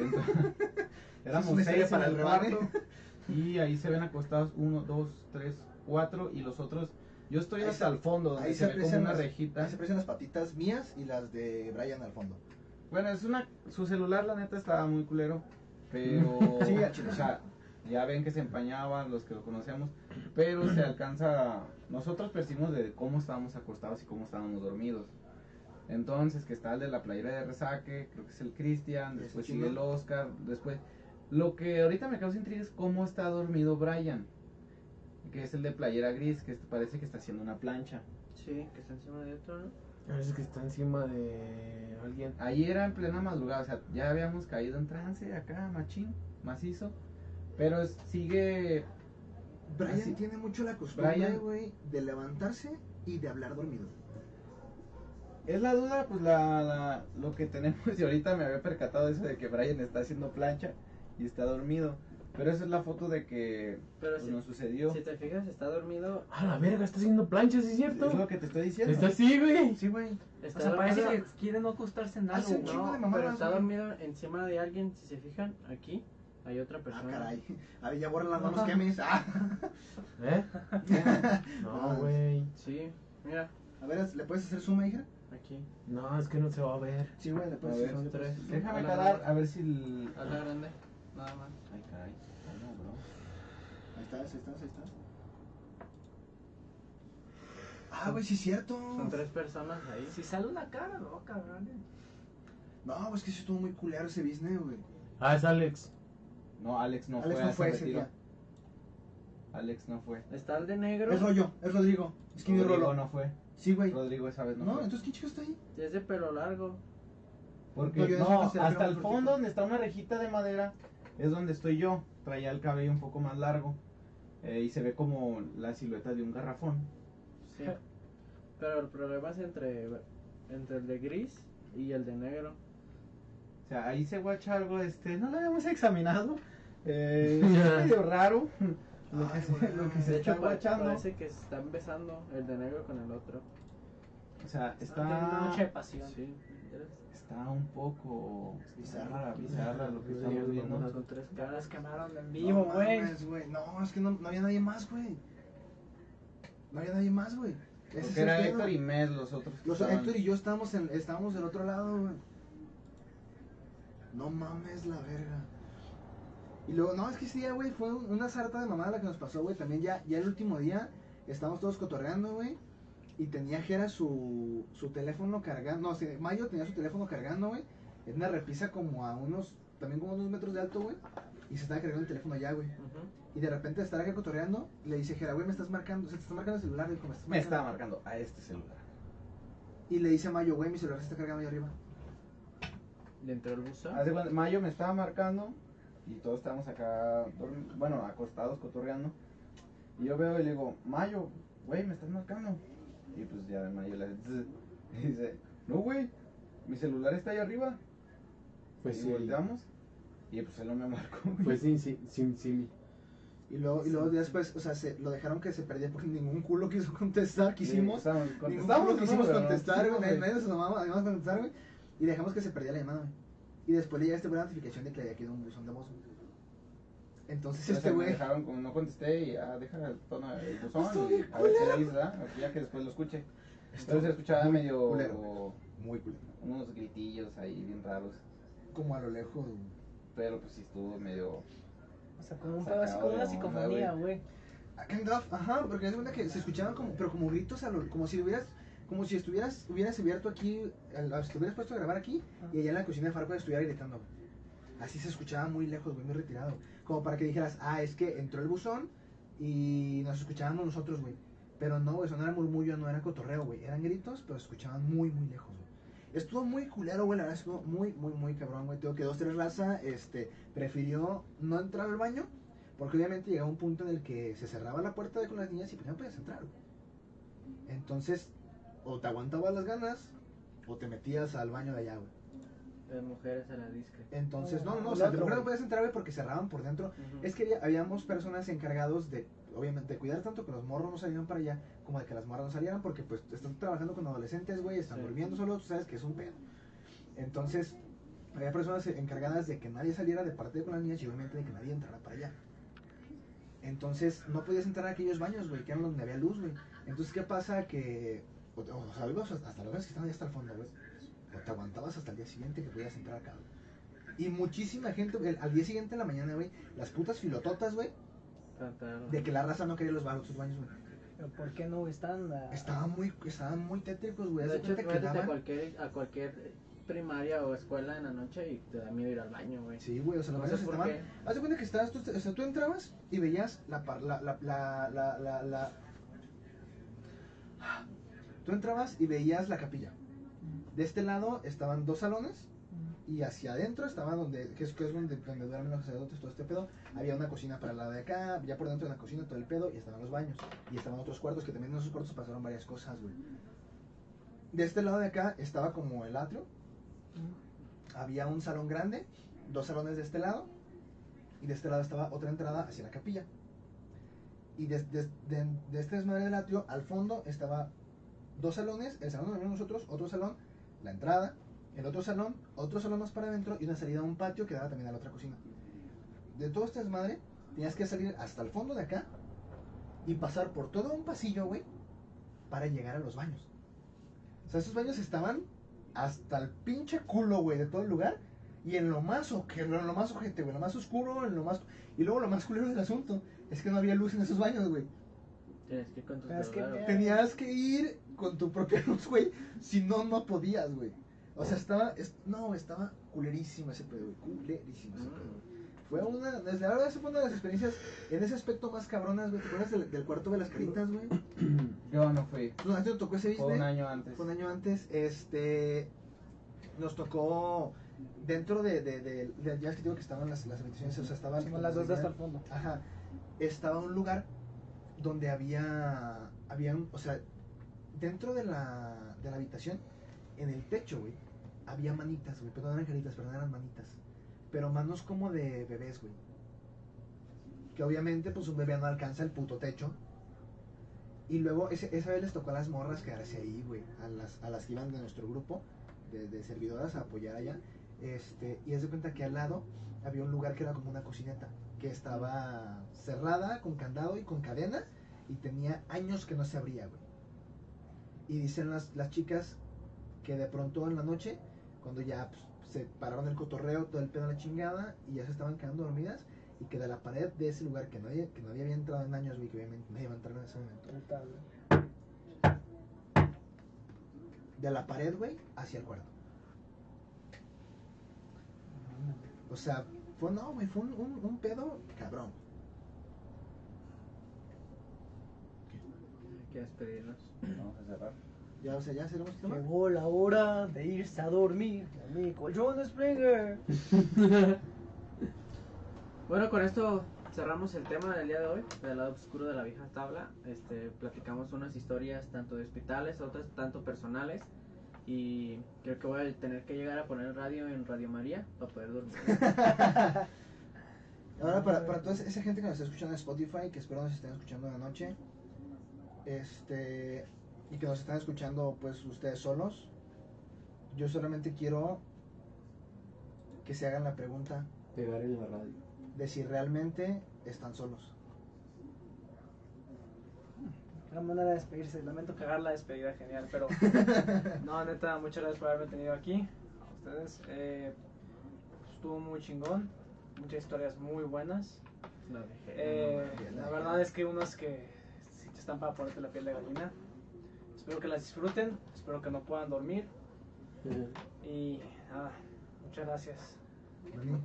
entonces, *laughs* éramos seis para el cuarto *laughs* y ahí se ven acostados uno, dos, tres, cuatro y los otros. Yo estoy Ahí hasta se- el fondo donde Ahí se se, ve como una las, rejita. ahí se aprecian las patitas mías y las de Brian al fondo. Bueno, es una su celular la neta estaba muy culero, pero *laughs* Sí, o sea, ya ven que se empañaban los que lo conocemos, pero se alcanza nosotros percibimos de cómo estábamos acostados y cómo estábamos dormidos. Entonces, que está el de la playera de resaque, creo que es el Cristian, después sigue el Oscar, después lo que ahorita me causa intriga es cómo está dormido Brian, que es el de playera gris, que parece que está haciendo una plancha. Sí, que está encima de otro, ¿no? Parece que está encima de alguien. Ahí era en plena madrugada, o sea, ya habíamos caído en trance acá, machín, macizo. Pero es- sigue. Brian Así- tiene mucho la costumbre, güey, de levantarse y de hablar dormido. Es la duda, pues la, la- lo que tenemos. Y ahorita me había percatado eso de que Brian está haciendo plancha y está dormido. Pero esa es la foto de que Pero pues, si, nos sucedió. si te fijas, está dormido. A la verga, está haciendo planchas, ¿es Es cierto? lo que te estoy diciendo. Está así, güey. Sí, güey. Está O sea, parece que quiere no acostarse en algo. Un No, de mamadas, pero está güey. dormido encima de alguien, si se fijan, aquí. Hay otra Ah, persona. caray. *laughs* A ver, ya bórrala, no los quemes. Ah. ¿Eh? *laughs* No, güey. Sí, mira, A ver, ¿le puedes hacer suma, hija? Aquí. No, es que no se va a ver. Sí, güey, A ver, hacer son tres. Déjame Hola, calar hola. a ver si el. Hazla grande, nada más. Ay, caray. No, bro. Ahí estás, ahí estás, ahí estás. Ah, güey, sí es cierto. Son tres personas ahí. Si sale una cara, no, cabrón. No, pues que sí estuvo muy culero ese business, güey. Ah, es Alex. No, Alex no Alex fue. no a fue ese ese retiro. día. Alex no fue. Está el de negro. Es rollo, es Rodrigo. Es que mi Rodrigo no fue. Sí, güey. Rodrigo esa vez no, No, fue. entonces ¿quién chico está ahí? Es de pelo largo. Porque No, hasta el fondo donde está una rejita de madera es donde estoy yo. Traía el cabello un poco más largo eh, y se ve como la silueta de un garrafón. Sí. Pero el problema es entre, entre el de gris y el de negro. O sea, ahí se guacha algo, este, no lo habíamos examinado. Eh, *laughs* es medio raro lo que se, lo que no. se De está guachando. parece que se están besando el de negro con el otro. O sea, Tiene una noche de está, pasión. Sí. está un poco Bizarra. bizarra, lo que estamos es viendo. Son tres Ya las caras. quemaron en vivo, güey. No, es que no, no había nadie más, güey. No había nadie más, güey. Porque era. Héctor y Med los otros. Los estaban. Héctor y yo estábamos, en, estábamos del otro lado, güey. No mames la verga. Y luego, no, es que ese día, güey, fue un- una sarta de mamada la que nos pasó, güey. También ya, ya el último día estábamos todos cotorreando, güey. Y tenía Jera su, su teléfono cargando. No, sí, Mayo tenía su teléfono cargando, güey. En una repisa como a unos, también como unos metros de alto, güey. Y se estaba cargando el teléfono allá, güey. Y de repente de estar acá cotorreando, le dice Jera, güey, me estás marcando, o sea, te está marcando el celular, güey, estás Me estaba marcando a este celular. Y le dice a Mayo, güey, mi celular se está cargando ahí arriba. Dentro del buzón. Haz de cuenta, Mayo me estaba marcando y todos estábamos acá, bueno, acostados, cotorreando. Y yo veo y le digo, Mayo, güey, me estás marcando. Y pues ya Mayo le y dice, no, güey, mi celular está ahí arriba. Pues y sí. volteamos y pues él no me marcó. güey. Pues sí, sí, sí, sí. Y luego, y luego después, o sea, se, lo dejaron que se perdiera porque ningún culo quiso contestar, quisimos. Sí, Ningún contestamos, culo quisimos no contestar, güey. Nadie, nos además contestar, güey. Y dejamos que se perdiera la llamada, güey. Y después le llega este buena notificación de que había quedado un buzón de voz, güey. Entonces este sea, me güey. dejaron como no contesté y ya deja el tono del buzón Estuvo y a ver qué dice, ¿verdad? Ya que después lo escuche. Entonces se escuchaba muy medio culero. Muy culero. unos gritillos ahí bien raros. Como a lo lejos, güey. Pero pues sí estuvo medio O sea, como un pedo así, como una psicofonía, güey. Ah, Kind of, ajá, porque es cuenta que se escuchaban como, pero como gritos, a lo- como si hubieras, como si estuvieras, hubieras abierto aquí, te hubieras puesto a grabar aquí, y allá en la cocina de Farco estuviera gritando. Así se escuchaba muy lejos, güey, muy retirado. Como para que dijeras, ah, es que entró el buzón y nos escuchábamos nosotros, güey. Pero no, güey, eso no era murmullo, no era cotorreo, güey. Eran gritos, pero se escuchaban muy, muy lejos, güey. Estuvo muy culero, güey, la verdad estuvo muy, muy, muy cabrón, güey. Tengo que dos, tres raza, este, prefirió no entrar al baño, porque obviamente llegaba un punto en el que se cerraba la puerta de con las niñas y pues no podías entrar, güey. Entonces, o te aguantabas las ganas, o te metías al baño de allá, güey. De mujeres a la discre. Entonces, no, no, no, o sea, de otro, mujer no podías entrar, güey, porque cerraban por dentro. Es que había- habíamos personas encargados de, obviamente, de cuidar tanto que los morros no salieran para allá, como de que las morras no salieran, porque pues están trabajando con adolescentes, güey, están Sí. durmiendo solos, tú sabes que es un pedo. Entonces, había personas encargadas de que nadie saliera de parte de con las niñas y obviamente de que nadie entrara para allá. Entonces, no podías entrar a aquellos baños, güey, que eran donde había luz, güey. Entonces, ¿qué pasa? Que, o, o sea, ibas hasta los que estaban ya hasta el fondo, güey. O te aguantabas hasta el día siguiente que podías entrar acá, güey. Y muchísima gente, güey, al día siguiente en la mañana, güey, las putas filototas, güey, de que la raza no quería los baños, sus baños, güey. Pero ¿por qué no? Están. Estaban muy, estaban muy tétricos, güey. De hecho, cuenta que métete a cualquier, a cualquier primaria o escuela en la noche y te da miedo ir al baño, güey. Sí, güey, o sea, baños por estaban... Haz de cuenta que estabas, tú, o sea, tú entrabas y veías la, par- la, la, la, la, la, la- Tú entrabas y veías la capilla. De este lado estaban dos salones y hacia adentro estaba donde, que es, que es donde, donde duermen los sacerdotes, todo este pedo. Había una cocina para el lado de acá, ya por dentro de la cocina todo el pedo y estaban los baños. Y estaban otros cuartos que también en esos cuartos pasaron varias cosas, güey. De este lado de acá estaba como el atrio. Había un salón grande, dos salones de este lado y de este lado estaba otra entrada hacia la capilla. Y de, de, de, de este desmadre del atrio, al fondo estaba dos salones, el salón donde vivimos nosotros, otro salón, la entrada, el otro salón, otro salón más para adentro y una salida a un patio que daba también a la otra cocina. de todo este desmadre, tenías que salir hasta el fondo de acá y pasar por todo un pasillo, güey, para llegar a los baños. O sea, esos baños estaban hasta el pinche culo, güey, de todo el lugar. Y en lo más, que- en lo más ojete, güey, lo más oscuro, en lo más... Y luego lo más culero del asunto es que no había luz en esos baños, güey. Tienes que. Tenías que ir con tu propia *laughs* luz, güey. Si no, no podías, güey. O sea, estaba... es- no, estaba culerísimo ese pedo, güey. Culerísimo ese pedo. güey. Fue una... desde La verdad, esa fue una de las experiencias en ese aspecto más cabronas, güey. ¿Te acuerdas del, del cuarto de las caritas, güey? *clears throat* Yo no fui. ¿a ti te tocó ese Fue un año antes. Fue un año antes, este, nos tocó dentro de, de, de- de- ya es que digo que estaban las, las habitaciones, o sea, estaban Como las dos de hasta el fondo. Ajá, estaba un lugar donde había, había, un- o sea, dentro de la, de la habitación, en el techo, güey, había manitas, güey, pero no eran caritas, pero no eran manitas, pero manos como de bebés, güey. Que obviamente, pues un bebé no alcanza el puto techo. Y luego, esa vez les tocó a las morras quedarse ahí, güey. A las, a las que iban de nuestro grupo de, de servidoras a apoyar allá. Este, y es de cuenta que al lado había un lugar que era como una cocineta. Que estaba cerrada, con candado y con cadena. Y tenía años que no se abría, güey. Y dicen las, las chicas que de pronto en la noche, cuando ya pues, se pararon el cotorreo, todo el pedo a la chingada, y ya se estaban quedando dormidas, y que de la pared de ese lugar que nadie, que nadie había entrado en años, güey, que obviamente nadie iba a entrar en ese momento, de la pared, güey, hacia el cuarto. O sea, fue, no, güey, fue un, un, un pedo cabrón. Hay que despedirnos. Vamos a cerrar. Ya, o sea, ya cerramos el tema. Llegó la hora de irse a dormir. Mi colchón Springer. *laughs* Bueno, con esto cerramos el tema del día de hoy, del lado oscuro de la vieja tabla. Este, platicamos unas historias tanto de hospitales, otras tanto personales. Y creo que voy a tener que llegar a poner radio en Radio María para poder dormir. *laughs* *laughs* Ahora, para, para toda esa gente que nos está escuchando en Spotify, que espero nos estén escuchando en la noche, este, y que nos están escuchando, pues, ustedes solos, yo solamente quiero que se hagan la pregunta Pegar en la radio. de si realmente están solos. Una manera de despedirse. Lamento cagar la despedida, genial. Pero *laughs* no, neta, muchas gracias por haberme tenido aquí. A ustedes. Eh, estuvo muy chingón. Muchas historias muy buenas. La. Eh, la verdad es que unas que están para ponerte la piel de gallina. Espero que las disfruten. Espero que no puedan dormir. Y nada, muchas gracias.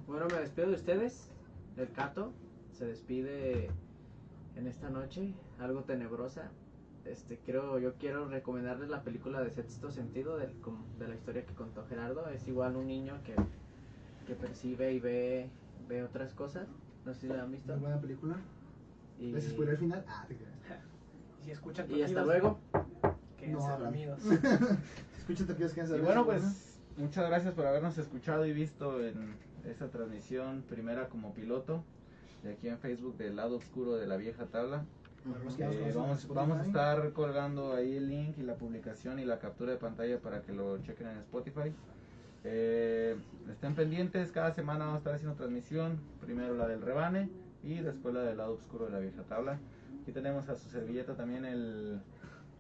Bueno, me despido de ustedes. El Cato se despide en esta noche, algo tenebrosa. Este, creo, yo quiero recomendarles la película de Sexto Sentido del, de la historia que contó Gerardo. Es igual un niño que, que percibe y ve, ve otras cosas. No sé si la han visto. Muy buena película. Y, ¿Les spoilé el final? Ah, te creas. *laughs* Y si escuchan y hasta luego. quédense No dormidos. Escúchate que es Y bueno, pues muchas gracias por habernos escuchado y visto en esta transmisión primera como piloto de aquí en Facebook del lado oscuro de la vieja tabla. Eh, vamos, vamos a estar colgando ahí el link y la publicación y la captura de pantalla para que lo chequen en Spotify. Eh, estén pendientes, cada semana vamos a estar haciendo transmisión, primero la del rebane y después la del lado oscuro de la vieja tabla. Aquí tenemos a su servilleta también el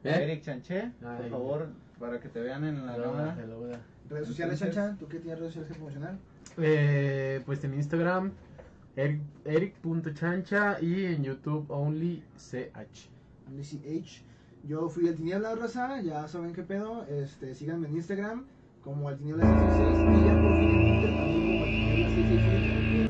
¿Eh? Eric Chanché, por favor, para que te vean en la cámara. Redes sociales, Entonces- Chacha, ¿tú qué tienes redes sociales que promocionar? Eh, pues en Instagram, Eric- Eric.chancha y en YouTube OnlyCH. Lizzy H. Yo fui el Tiniebla Raza, ya saben qué pedo. Este, síganme en Instagram como el Tiniebla 66 y ya por fin en Twitter también como el Tiniebla 66.